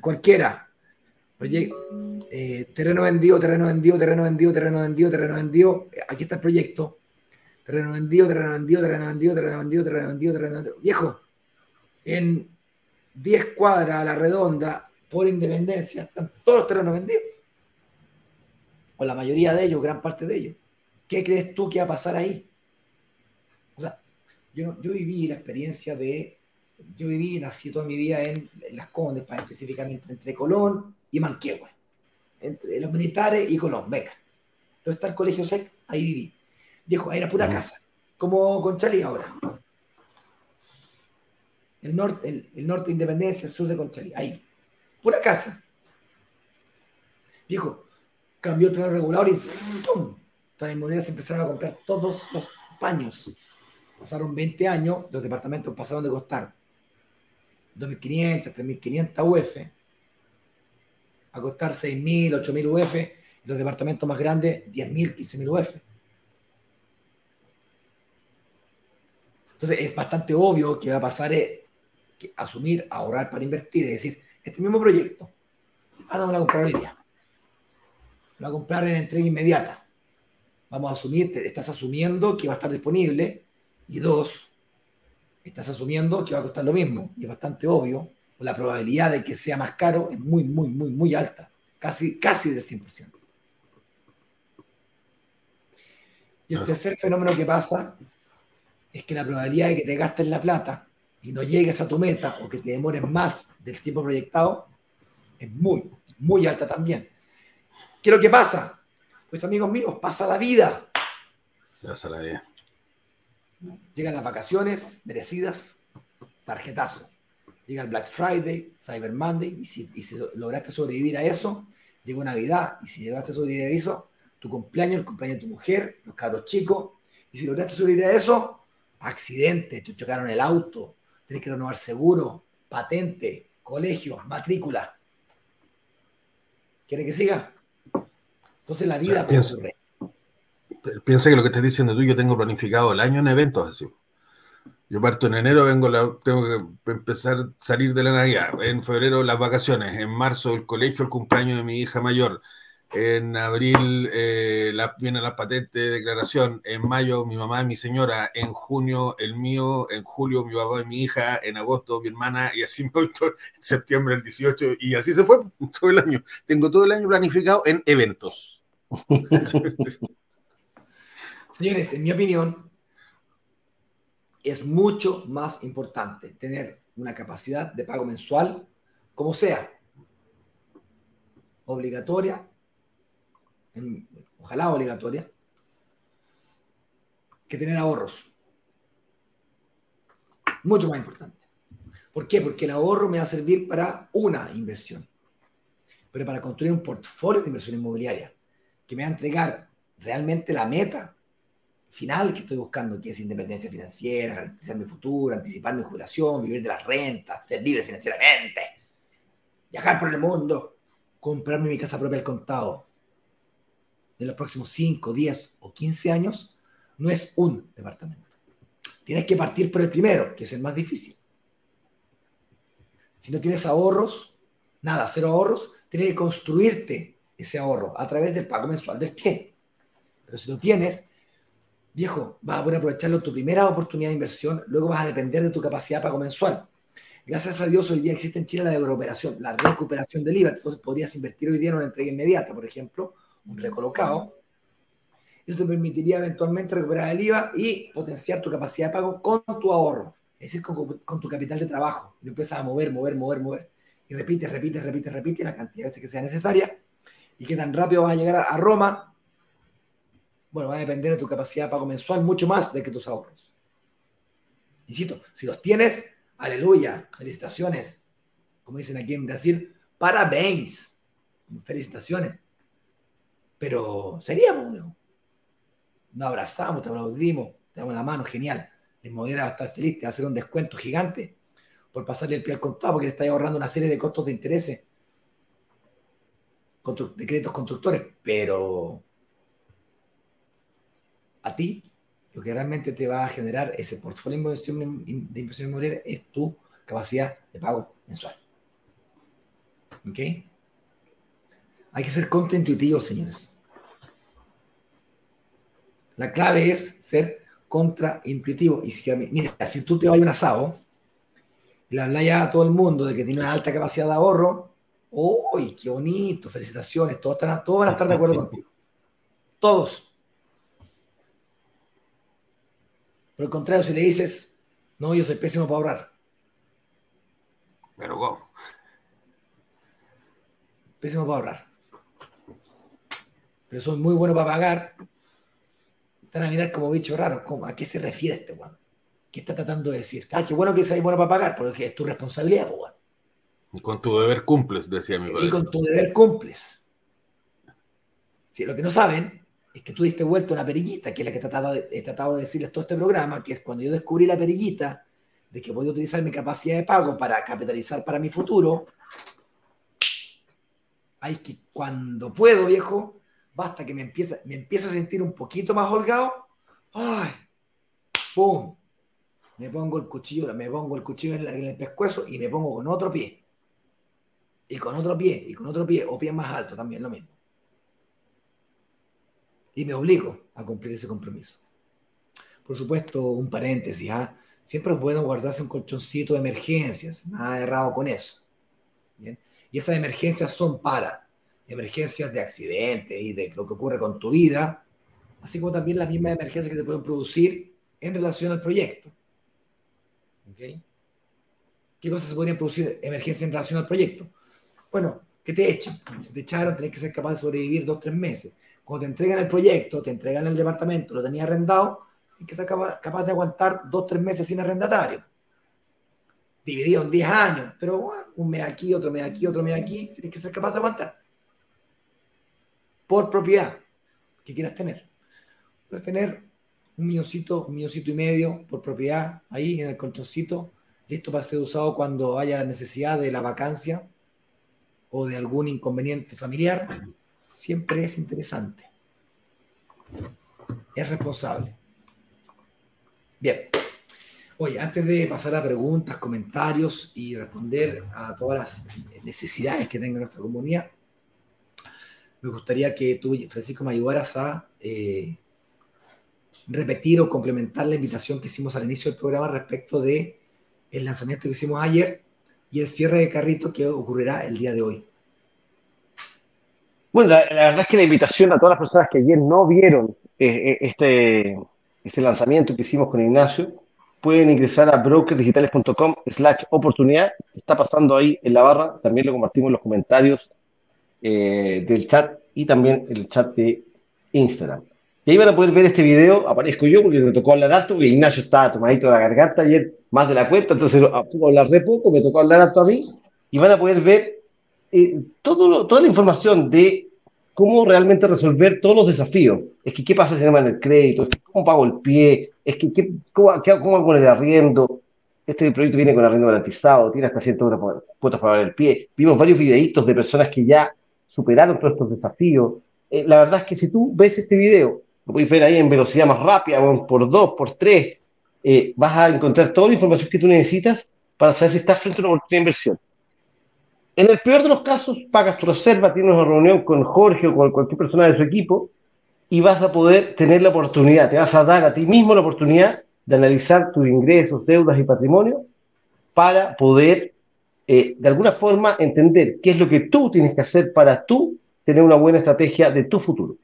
cualquiera. Eh, terreno vendido, terreno vendido, terreno vendido, terreno vendido, terreno vendido. Aquí está el proyecto. Terreno vendido, terreno vendido, terreno vendido, terreno vendido, terreno vendido, terreno vendido. Viejo, en 10 cuadras a la redonda, por independencia, están todos los terrenos vendidos. O la mayoría de ellos, gran parte de ellos. ¿Qué crees tú que va a pasar ahí? O sea, yo, yo viví la experiencia de yo viví, nací toda mi vida en, Las Condes, específicamente entre Colón y Manquehue, entre los militares y Colón, venga. Entonces está el colegio SEC, ahí viví. Viejo, ahí era pura casa, como Conchalí ahora. El norte, el, norte Independencia, el sur de Conchalí, ahí. Pura casa. Viejo, cambió el plano regulador y ¡pum! Todas las inmobiliarias empezaron a comprar todos los paños. Pasaron 20 años, los departamentos pasaron de costar 2.500, 3.500 UF, a costar 6.000, 8.000 UF, y los departamentos más grandes 10.000, 15.000 UF. Entonces es bastante obvio que va a pasar es que asumir, ahorrar para invertir, es decir, este mismo proyecto, ah, no me lo voy a comprar hoy día, lo voy a comprar en entrega inmediata. Vamos a asumir, estás asumiendo que va a estar disponible, y dos, estás asumiendo que va a costar lo mismo. Y es bastante obvio, la probabilidad de que sea más caro es muy, muy, muy, muy alta. Casi, casi del 100%. Y el tercer fenómeno que pasa es que la probabilidad de que te gastes la plata y no llegues a tu meta o que te demores más del tiempo proyectado es muy, muy alta también. ¿Qué es lo que pasa? Pues amigos míos, pasa la vida. Pasa la vida. Llegan las vacaciones merecidas, tarjetazo. Llega el Black Friday, Cyber Monday, y si, lograste sobrevivir a eso, llegó Navidad, y si llegaste a sobrevivir a eso, tu cumpleaños, el cumpleaños de tu mujer, los cabros chicos, y si lograste sobrevivir a eso, accidente, te chocaron el auto, tienes que renovar seguro, patente, colegio, matrícula. ¿Quiere que siga? Entonces la vida piensa, piensa que lo que estás diciendo tú, yo tengo planificado el año en eventos así. Yo parto en enero, vengo la, tengo que empezar a salir de la Navidad. En febrero las vacaciones. En marzo el colegio, el cumpleaños de mi hija mayor. En abril eh, la, viene la patente de declaración. En mayo mi mamá y mi señora. En junio el mío. En julio mi papá y mi hija. En agosto mi hermana. Y así me voy todo, en septiembre el 18. Y así se fue todo el año. Tengo todo el año planificado en eventos. Señores, en mi opinión, es mucho más importante tener una capacidad de pago mensual, como sea, obligatoria, ojalá obligatoria, que tener ahorros. Mucho más importante. ¿Por qué? Porque el ahorro me va a servir para una inversión, pero para construir un portfolio de inversión inmobiliaria que me va a entregar realmente la meta final que estoy buscando, que es independencia financiera, garantizar mi futuro, anticipar mi jubilación, vivir de las rentas, ser libre financieramente, viajar por el mundo, comprarme mi casa propia al contado en los próximos 5, 10 o 15 años, no es un departamento. Tienes que partir por el primero, que es el más difícil. Si no tienes ahorros, nada, cero ahorros, tienes que construirte ese ahorro a través del pago mensual del pie. Pero si lo tienes, viejo, vas a poder aprovecharlo tu primera oportunidad de inversión, luego vas a depender de tu capacidad de pago mensual. Gracias a Dios hoy día existe en Chile la recuperación, la recuperación del IVA, entonces podrías invertir hoy día en una entrega inmediata, por ejemplo, un recolocado. Eso te permitiría eventualmente recuperar el IVA y potenciar tu capacidad de pago con tu ahorro, es decir, con, tu capital de trabajo. Lo empiezas a mover, mover, mover, mover. Y repites, repites, repites, repites la cantidad de veces que sea necesaria. Y qué tan rápido vas a llegar a Roma bueno, va a depender de tu capacidad de pago mensual mucho más de que tus ahorros. Insisto, si los tienes, aleluya, felicitaciones. Como dicen aquí en Brasil, parabéns, felicitaciones. Pero sería bueno. Nos abrazamos, te aplaudimos, te damos la mano, genial. La inmobiliaria va a estar feliz, te va a hacer un descuento gigante por pasarle el pie al contado porque le está ahorrando una serie de costos de intereses de créditos constructores, pero a ti lo que realmente te va a generar ese portafolio de inversión, de inversión inmobiliaria es tu capacidad de pago mensual. ¿Ok? Hay que ser contraintuitivos, señores. La clave es ser contraintuitivo. Y si, mira, si tú te vas a un asado y le hablas ya a todo el mundo de que tiene una alta capacidad de ahorro, ¡uy, qué bonito! Felicitaciones, todos, todos van a estar de acuerdo contigo. Todos. Por el contrario, si le dices, no, yo soy pésimo para ahorrar. Pero ¿cómo? Pésimo para ahorrar. Pero soy muy bueno para pagar. Están a mirar como bicho raro. ¿A qué se refiere este weón? ¿Qué está tratando de decir? Ah, qué bueno que seas bueno para pagar, porque es tu responsabilidad, pues, Y con tu deber cumples, decía mi padre. Y con tu deber cumples. Si lo que no saben es que tú diste vuelta una perillita, que es la que he tratado, de, decirles todo este programa, que es cuando yo descubrí la perillita de que voy a utilizar mi capacidad de pago para capitalizar para mi futuro, hay que cuando puedo, viejo, basta que me empiece, me a sentir un poquito más holgado, ¡ay! ¡Pum! Me pongo el cuchillo, me pongo el cuchillo en, en el pescuezo y me pongo con otro pie. Y con otro pie, y con otro pie, o pie más alto también, lo mismo y me obligo a cumplir ese compromiso. Por supuesto, un paréntesis, ¿ah? siempre es bueno guardarse un colchoncito de emergencias, nada de errado con eso. Y esas emergencias son para emergencias de accidentes y de lo que ocurre con tu vida, así como también las mismas emergencias que se pueden producir en relación al proyecto. ¿Qué cosas se podrían producir emergencias en relación al proyecto? Bueno, que te echan. te echaron, tenés que ser capaz de sobrevivir dos tres meses. Cuando te entregan el proyecto, te entregan el departamento, lo tenías arrendado, y que ser capaz, de aguantar dos, tres meses sin arrendatario. Dividido en 10 años, pero bueno, un mes aquí, otro mes aquí, otro mes aquí, tienes que ser capaz de aguantar. Por propiedad que quieras tener. Puedes tener un milloncito, un milloncito y medio por propiedad ahí en el colchoncito, listo para ser usado cuando haya necesidad de la vacancia o de algún inconveniente familiar siempre es interesante. Es responsable. Bien. Oye, antes de pasar a preguntas, comentarios y responder a todas las necesidades que tenga nuestra comunidad, me gustaría que tú, Francisco, me ayudaras a eh, repetir o complementar la invitación que hicimos al inicio del programa respecto de el lanzamiento que hicimos ayer y el cierre de carrito que ocurrirá el día de hoy. Bueno, la, verdad es que la invitación a todas las personas que ayer no vieron eh, eh, este, este lanzamiento que hicimos con Ignacio, pueden ingresar a brokerdigitales.com slash oportunidad. Está pasando ahí en la barra. También lo compartimos en los comentarios eh, del chat y también el chat de Instagram. Y ahí van a poder ver este video. Aparezco yo porque me tocó hablar alto, porque Ignacio estaba tomadito de la garganta ayer, más de la cuenta, entonces pudo hablar re poco, me tocó hablar alto a mí. Y van a poder ver eh, todo, toda la información de cómo realmente resolver todos los desafíos. Es que, ¿qué pasa si no me el crédito? ¿Cómo pago el pie? Es que, ¿qué, cómo, qué, ¿cómo hago con el arriendo? Este proyecto viene con arriendo garantizado, tiene hasta 100 cuotas para pagar el pie. Vimos varios videitos de personas que ya superaron todos estos desafíos. Eh, la verdad es que si tú ves este video lo podéis ver ahí en velocidad más rápida, por dos, por tres, eh, vas a encontrar toda la información que tú necesitas para saber si estás frente a una oportunidad de inversión. En el peor de los casos, pagas tu reserva, tienes una reunión con Jorge o con cualquier persona de su equipo y vas a poder tener la oportunidad, te vas a dar a ti mismo la oportunidad de analizar tus ingresos, deudas y patrimonio para poder, eh, de alguna forma, entender qué es lo que tú tienes que hacer para tú tener una buena estrategia de tu futuro.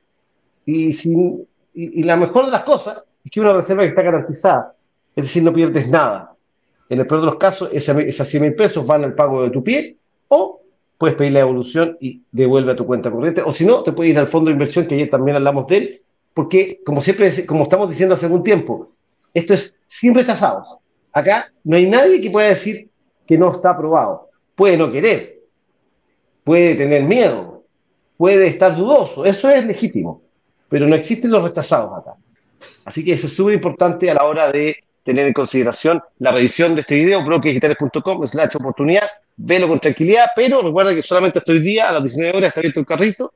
Y, y, la mejor de las cosas es que una reserva que está garantizada, es decir, no pierdes nada. En el peor de los casos, esas 100 mil pesos van al pago de tu pie o puedes pedir la evolución y devuelve a tu cuenta corriente. O si no, te puedes ir al fondo de inversión, que ayer también hablamos de él, porque como siempre, como estamos diciendo hace algún tiempo, esto es siempre tasados. Acá no hay nadie que pueda decir que no está aprobado. Puede no querer, puede tener miedo, puede estar dudoso, eso es legítimo pero no existen los rechazados acá. Así que eso es súper importante a la hora de tener en consideración la revisión de este video, bloquedigitales.com, slash oportunidad, velo con tranquilidad, pero recuerda que solamente hasta hoy día, a las 19 horas, está abierto el carrito.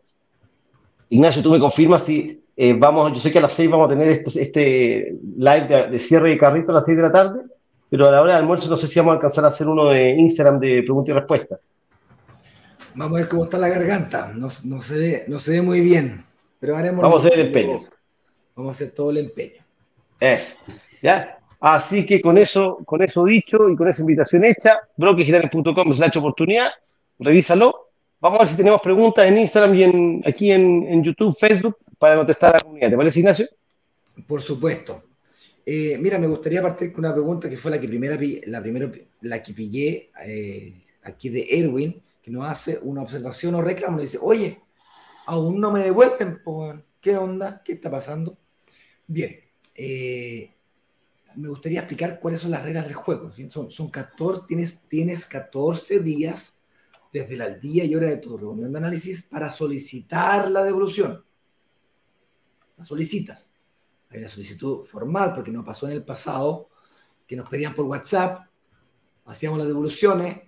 Ignacio, tú me confirmas si eh, vamos, yo sé que a las 6 vamos a tener este, este live de, cierre de carrito a las 6 de la tarde, pero a la hora del almuerzo no sé si vamos a alcanzar a hacer uno de Instagram de preguntas y respuestas. Vamos a ver cómo está la garganta, no, no, se, ve, no se ve muy bien. Pero haremos vamos a hacer el empeño. Vamos a hacer todo el empeño. Es. ¿Ya? Así que con eso, con eso dicho y con esa invitación hecha, brokerdigitales.com slash oportunidad, revísalo. Vamos a ver si tenemos preguntas en Instagram y en, aquí en, YouTube, Facebook, para contestar a la comunidad. ¿Te parece, Ignacio? Por supuesto. Eh, mira, me gustaría partir con una pregunta que fue la que primera, la primero, la que pillé eh, aquí de Erwin, que nos hace una observación o reclamo. Nos dice, oye, aún no me devuelven, ¿qué onda? ¿Qué está pasando? Bien, eh, me gustaría explicar cuáles son las reglas del juego. Son, son 14, tienes, tienes 14 días desde el día y hora de tu reunión de análisis para solicitar la devolución. La solicitas. Hay una solicitud formal porque no pasó en el pasado que nos pedían por WhatsApp, hacíamos las devoluciones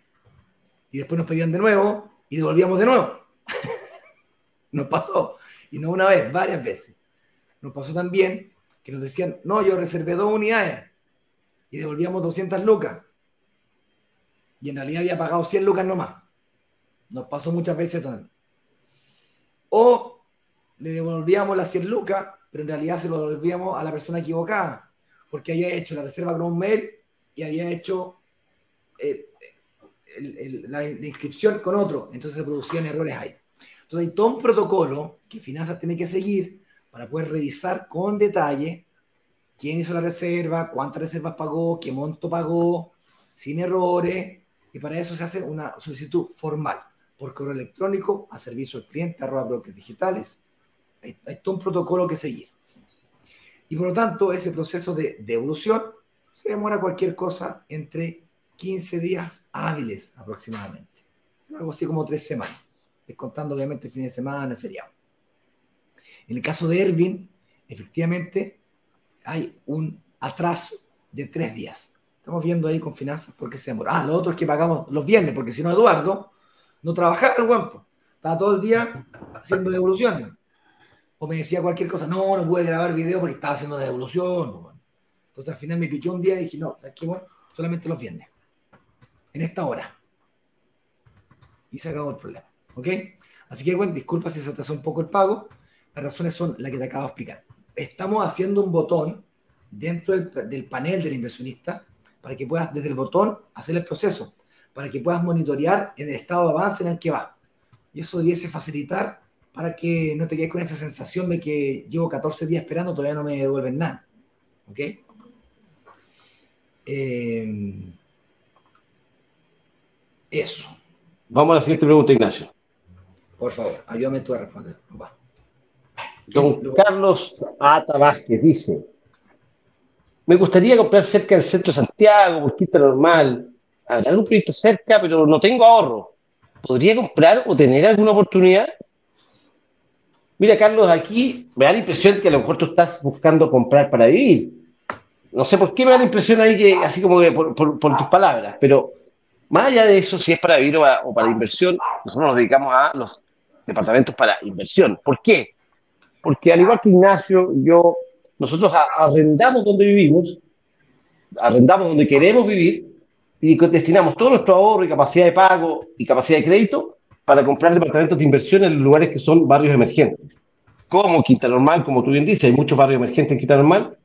y después nos pedían de nuevo y devolvíamos de nuevo. Nos pasó. Y no una vez, varias veces. Nos pasó también que nos decían, no, yo reservé dos unidades y devolvíamos 200 lucas. Y en realidad había pagado 100 lucas nomás. Nos pasó muchas veces también. O le devolvíamos las 100 lucas, pero en realidad se lo devolvíamos a la persona equivocada, porque había hecho la reserva con un mail y había hecho eh, la inscripción con otro. Entonces se producían errores ahí. Entonces hay todo un protocolo que Finanzas tiene que seguir para poder revisar con detalle quién hizo la reserva, cuántas reservas pagó, qué monto pagó, sin errores, y para eso se hace una solicitud formal por correo electrónico a servicio al cliente arroba brokers digitales. Hay, todo un protocolo que seguir. Y por lo tanto, ese proceso de devolución se demora cualquier cosa entre 15 días hábiles aproximadamente. Algo así como tres semanas contando obviamente el fin de semana, el feriado. En el caso de Ervin, efectivamente hay un atraso de tres días. Estamos viendo ahí con finanzas por qué se demora. Ah, lo otro es que pagamos los viernes, porque si no, Eduardo no trabajaba el guampo. Estaba todo el día haciendo devoluciones. O me decía cualquier cosa, no, no pude grabar video porque estaba haciendo devolución. Entonces al final me piqué un día y dije, no, ¿sabes qué? Solamente los viernes. En esta hora. Y se acabó el problema. ¿Ok? Así que, bueno, disculpa si se atrasó un poco el pago. Las razones son las que te acabo de explicar. Estamos haciendo un botón dentro del, del panel del inversionista para que puedas desde el botón hacer el proceso, para que puedas monitorear en el estado de avance en el que va. Y eso debiese facilitar para que no te quedes con esa sensación de que llevo 14 días esperando, todavía no me devuelven nada. ¿Ok? Eh, eso. Vamos a la siguiente pregunta, Ignacio. Por favor, ayúdame tú a responder. Va. Don Carlos Ata Vázquez dice, me gustaría comprar cerca del centro de Santiago, busquita normal. Habrá algún proyecto cerca, pero no tengo ahorro. ¿Podría comprar o tener alguna oportunidad? Mira, Carlos, aquí me da la impresión que a lo mejor tú estás buscando comprar para vivir. No sé por qué me da la impresión ahí que, así como que por, tus palabras, pero más allá de eso, si es para vivir o para, inversión, nosotros nos dedicamos a los departamentos para inversión. ¿Por qué? Porque al igual que Ignacio, yo nosotros arrendamos donde vivimos, arrendamos donde queremos vivir y destinamos todo nuestro ahorro y capacidad de pago y capacidad de crédito para comprar departamentos de inversión en lugares que son barrios emergentes. Como Quinta Normal, como tú bien dices, hay muchos barrios emergentes en Quinta Normal.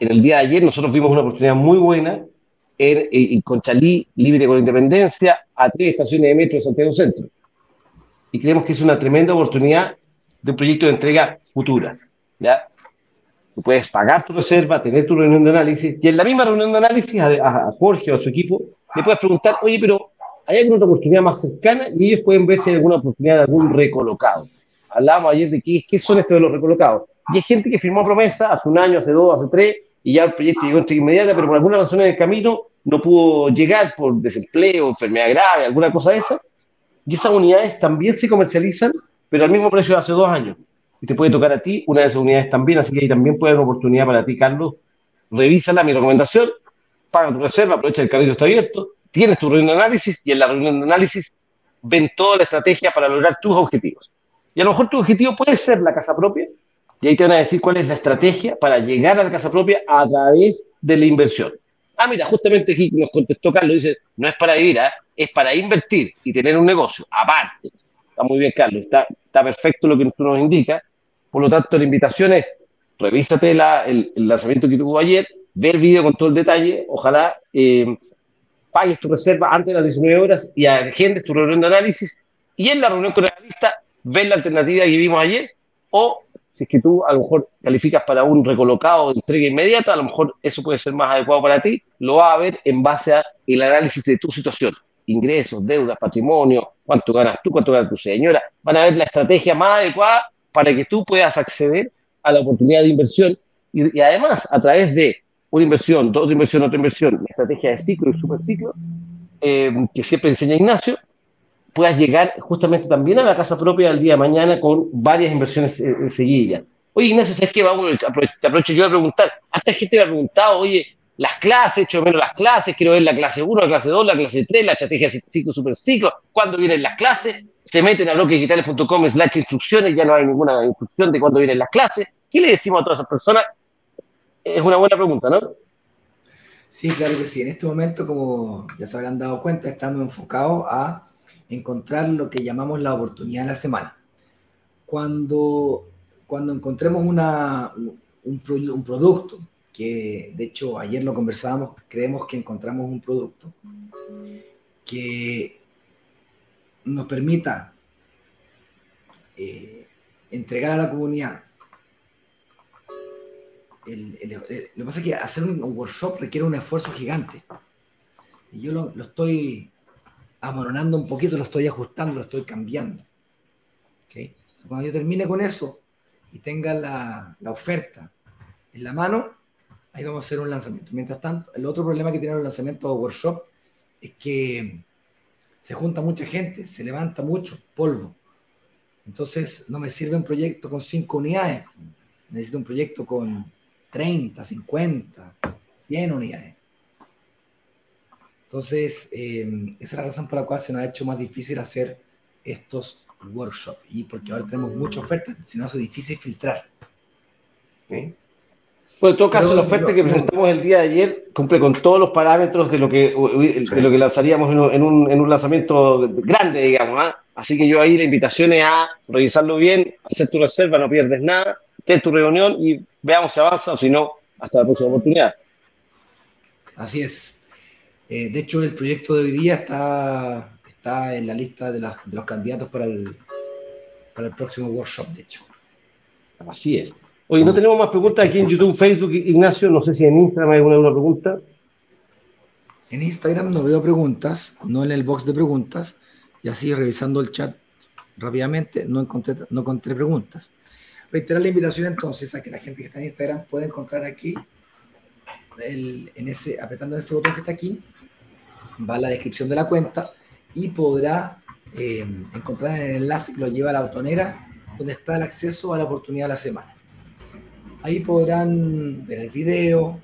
En el día de ayer nosotros vimos una oportunidad muy buena en, en Conchalí, libre con independencia, a tres estaciones de metro de Santiago Centro. Y creemos que es una tremenda oportunidad de un proyecto de entrega futura. ¿ya? Tú puedes pagar tu reserva, tener tu reunión de análisis, y en la misma reunión de análisis a, Jorge o a su equipo le puedes preguntar, oye, pero ¿hay alguna otra oportunidad más cercana? Y ellos pueden ver si hay alguna oportunidad de algún recolocado. Hablábamos ayer de qué, qué son estos de los recolocados. Y hay gente que firmó promesa hace un año, hace dos, hace tres, y ya el proyecto llegó en inmediata, pero por alguna razón en el camino no pudo llegar por desempleo, enfermedad grave, alguna cosa de esa. Y esas unidades también se comercializan, pero al mismo precio de hace dos años y te puede tocar a ti una de esas unidades también, así que ahí también puede haber una oportunidad para ti, Carlos. Revísala, mi recomendación, paga tu reserva, aprovecha el camino está abierto, tienes tu reunión de análisis y en la reunión de análisis ven toda la estrategia para lograr tus objetivos. Y a lo mejor tu objetivo puede ser la casa propia, y ahí te van a decir cuál es la estrategia para llegar a la casa propia a través de la inversión. Ah, mira, justamente aquí nos contestó Carlos, dice, no es para vivir, ¿ah? es para invertir y tener un negocio, aparte. Está muy bien, Carlos, está, está perfecto lo que tú nos indicas, por lo tanto, la invitación es, revísate el, lanzamiento que tuvo ayer, ve el vídeo con todo el detalle, ojalá eh, pagues tu reserva antes de las 19 horas y agendes tu reunión de análisis y en la reunión con el analista ves la alternativa que vimos ayer o si es que tú a lo mejor calificas para un recolocado de entrega inmediata, a lo mejor eso puede ser más adecuado para ti, lo vas a ver en base al análisis de tu situación, ingresos, deudas, patrimonio, cuánto ganas tú, cuánto gana tu señora, van a ver la estrategia más adecuada para que tú puedas acceder a la oportunidad de inversión y, además a través de una inversión, otra inversión, otra inversión, la estrategia de ciclo y superciclo, eh, que siempre enseña Ignacio, puedas llegar justamente también a la casa propia del día de mañana con varias inversiones eh, seguidas. Oye, Ignacio, ¿sabes qué? Vamos, te aprovecho yo a preguntar. Hasta gente me ha preguntado, oye, las clases, hecho menos las clases, quiero ver la clase 1, la clase 2, la clase 3, la estrategia de ciclo, superciclo, cuándo vienen las clases se meten a bloquedigitales.com slash instrucciones, ya no hay ninguna instrucción de cuándo vienen las clases. ¿Qué le decimos a todas esas personas? Es una buena pregunta, ¿no? Sí, claro que sí. En este momento, como ya se habrán dado cuenta, estamos enfocados a encontrar lo que llamamos la oportunidad de la semana. Cuando, cuando encontremos una, un, un producto, que de hecho ayer lo conversábamos, creemos que encontramos un producto que nos permita eh, entregar a la comunidad. lo que pasa es que hacer un, workshop requiere un esfuerzo gigante. Y yo lo, estoy amoronando un poquito, lo estoy ajustando, lo estoy cambiando. cuando yo termine con eso y tenga la, oferta en la mano, ahí vamos a hacer un lanzamiento. Mientras tanto, el otro problema que tiene los lanzamientos de workshop es que se junta mucha gente, se levanta mucho polvo. Entonces no me sirve un proyecto con cinco unidades, necesito un proyecto con 30, 50, 100 unidades. Entonces, eh, esa es la razón por la cual se nos ha hecho más difícil hacer estos workshop y porque ahora tenemos muchas ofertas, si no es difícil filtrar. Bueno, en todo caso, la oferta que presentamos el día de ayer cumple con todos los parámetros de lo que, de lo que lanzaríamos en un, en un, lanzamiento grande, digamos. ¿ah? Así que yo ahí la invitación es a revisarlo bien, hacer tu reserva, no pierdes nada, ten tu reunión y veamos si avanza o si no, hasta la próxima oportunidad. Así es. Eh, de hecho, el proyecto de hoy día está, está en la lista de, de los candidatos para el, para el próximo workshop, de hecho. Así es. Oye, no tenemos más preguntas aquí en YouTube, Facebook, Ignacio. No sé si en Instagram hay alguna, pregunta. En Instagram no veo preguntas, no en el box de preguntas. Y así revisando el chat rápidamente, no encontré, no encontré preguntas. Reiterar la invitación entonces a que la gente que está en Instagram pueda encontrar aquí, en ese, apretando ese botón que está aquí, va a la descripción de la cuenta y podrá eh, encontrar el enlace que lo lleva a la botonera donde está el acceso a la oportunidad de la semana. Ahí podrán ver el video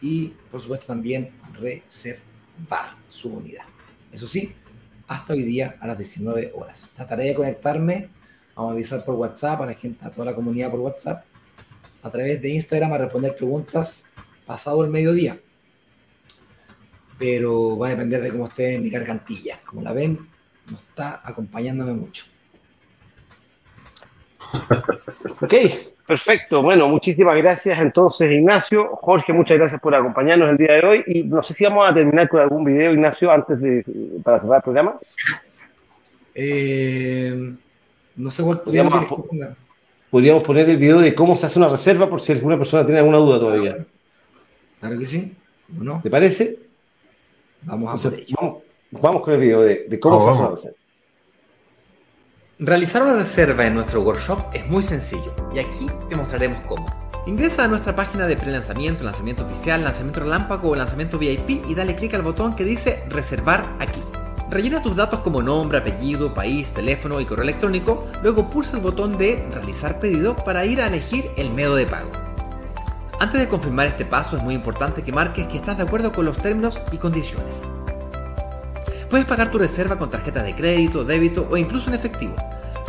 y por supuesto también reservar su unidad. Eso sí, hasta hoy día a las 19 horas. Trataré de conectarme, vamos a avisar por WhatsApp a la gente, a toda la comunidad por WhatsApp, a través de Instagram a responder preguntas pasado el mediodía. Pero va a depender de cómo esté mi gargantilla. Como la ven, no está acompañándome mucho. ok, perfecto. Bueno, muchísimas gracias entonces, Ignacio. Jorge, muchas gracias por acompañarnos el día de hoy. Y no sé si vamos a terminar con algún video, Ignacio, antes de para cerrar el programa. Eh, no sé cuál podríamos, podríamos poner el video de cómo se hace una reserva por si alguna persona tiene alguna duda todavía. Claro que sí. ¿No? ¿Te parece? Vamos a vamos, vamos, con el video de, cómo se hace una reserva. Realizar una reserva en nuestro workshop es muy sencillo y aquí te mostraremos cómo. Ingresa a nuestra página de pre-lanzamiento, lanzamiento oficial, lanzamiento relámpago o lanzamiento VIP y dale clic al botón que dice reservar aquí. Rellena tus datos como nombre, apellido, país, teléfono y correo electrónico, luego pulsa el botón de realizar pedido para ir a elegir el método de pago. Antes de confirmar este paso es muy importante que marques que estás de acuerdo con los términos y condiciones. Puedes pagar tu reserva con tarjeta de crédito, débito o incluso en efectivo.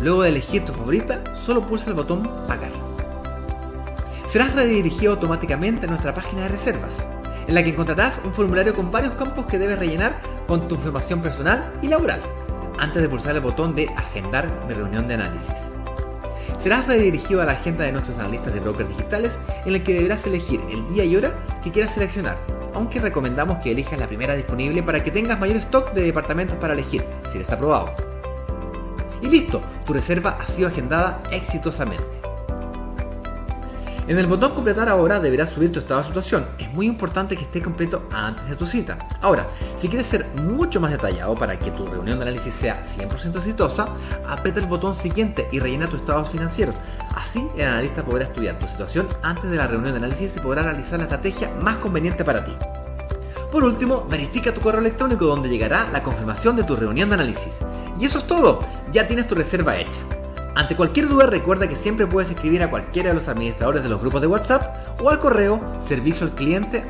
Luego de elegir tu favorita, solo pulsa el botón Pagar. Serás redirigido automáticamente a nuestra página de reservas, en la que encontrarás un formulario con varios campos que debes rellenar con tu información personal y laboral, antes de pulsar el botón de Agendar mi reunión de análisis. Serás redirigido a la agenda de nuestros analistas de brokers digitales, en la que deberás elegir el día y hora que quieras seleccionar aunque recomendamos que elijas la primera disponible para que tengas mayor stock de departamentos para elegir, si eres aprobado. Y listo, tu reserva ha sido agendada exitosamente. En el botón completar ahora deberás subir tu estado de situación. Es muy importante que esté completo antes de tu cita. Ahora, si quieres ser mucho más detallado para que tu reunión de análisis sea 100% exitosa, aprieta el botón siguiente y rellena tu estado financiero. Así el analista podrá estudiar tu situación antes de la reunión de análisis y podrá realizar la estrategia más conveniente para ti. Por último, verifica tu correo electrónico donde llegará la confirmación de tu reunión de análisis. Y eso es todo, ya tienes tu reserva hecha. Ante cualquier duda recuerda que siempre puedes escribir a cualquiera de los administradores de los grupos de WhatsApp o al correo servicio al cliente.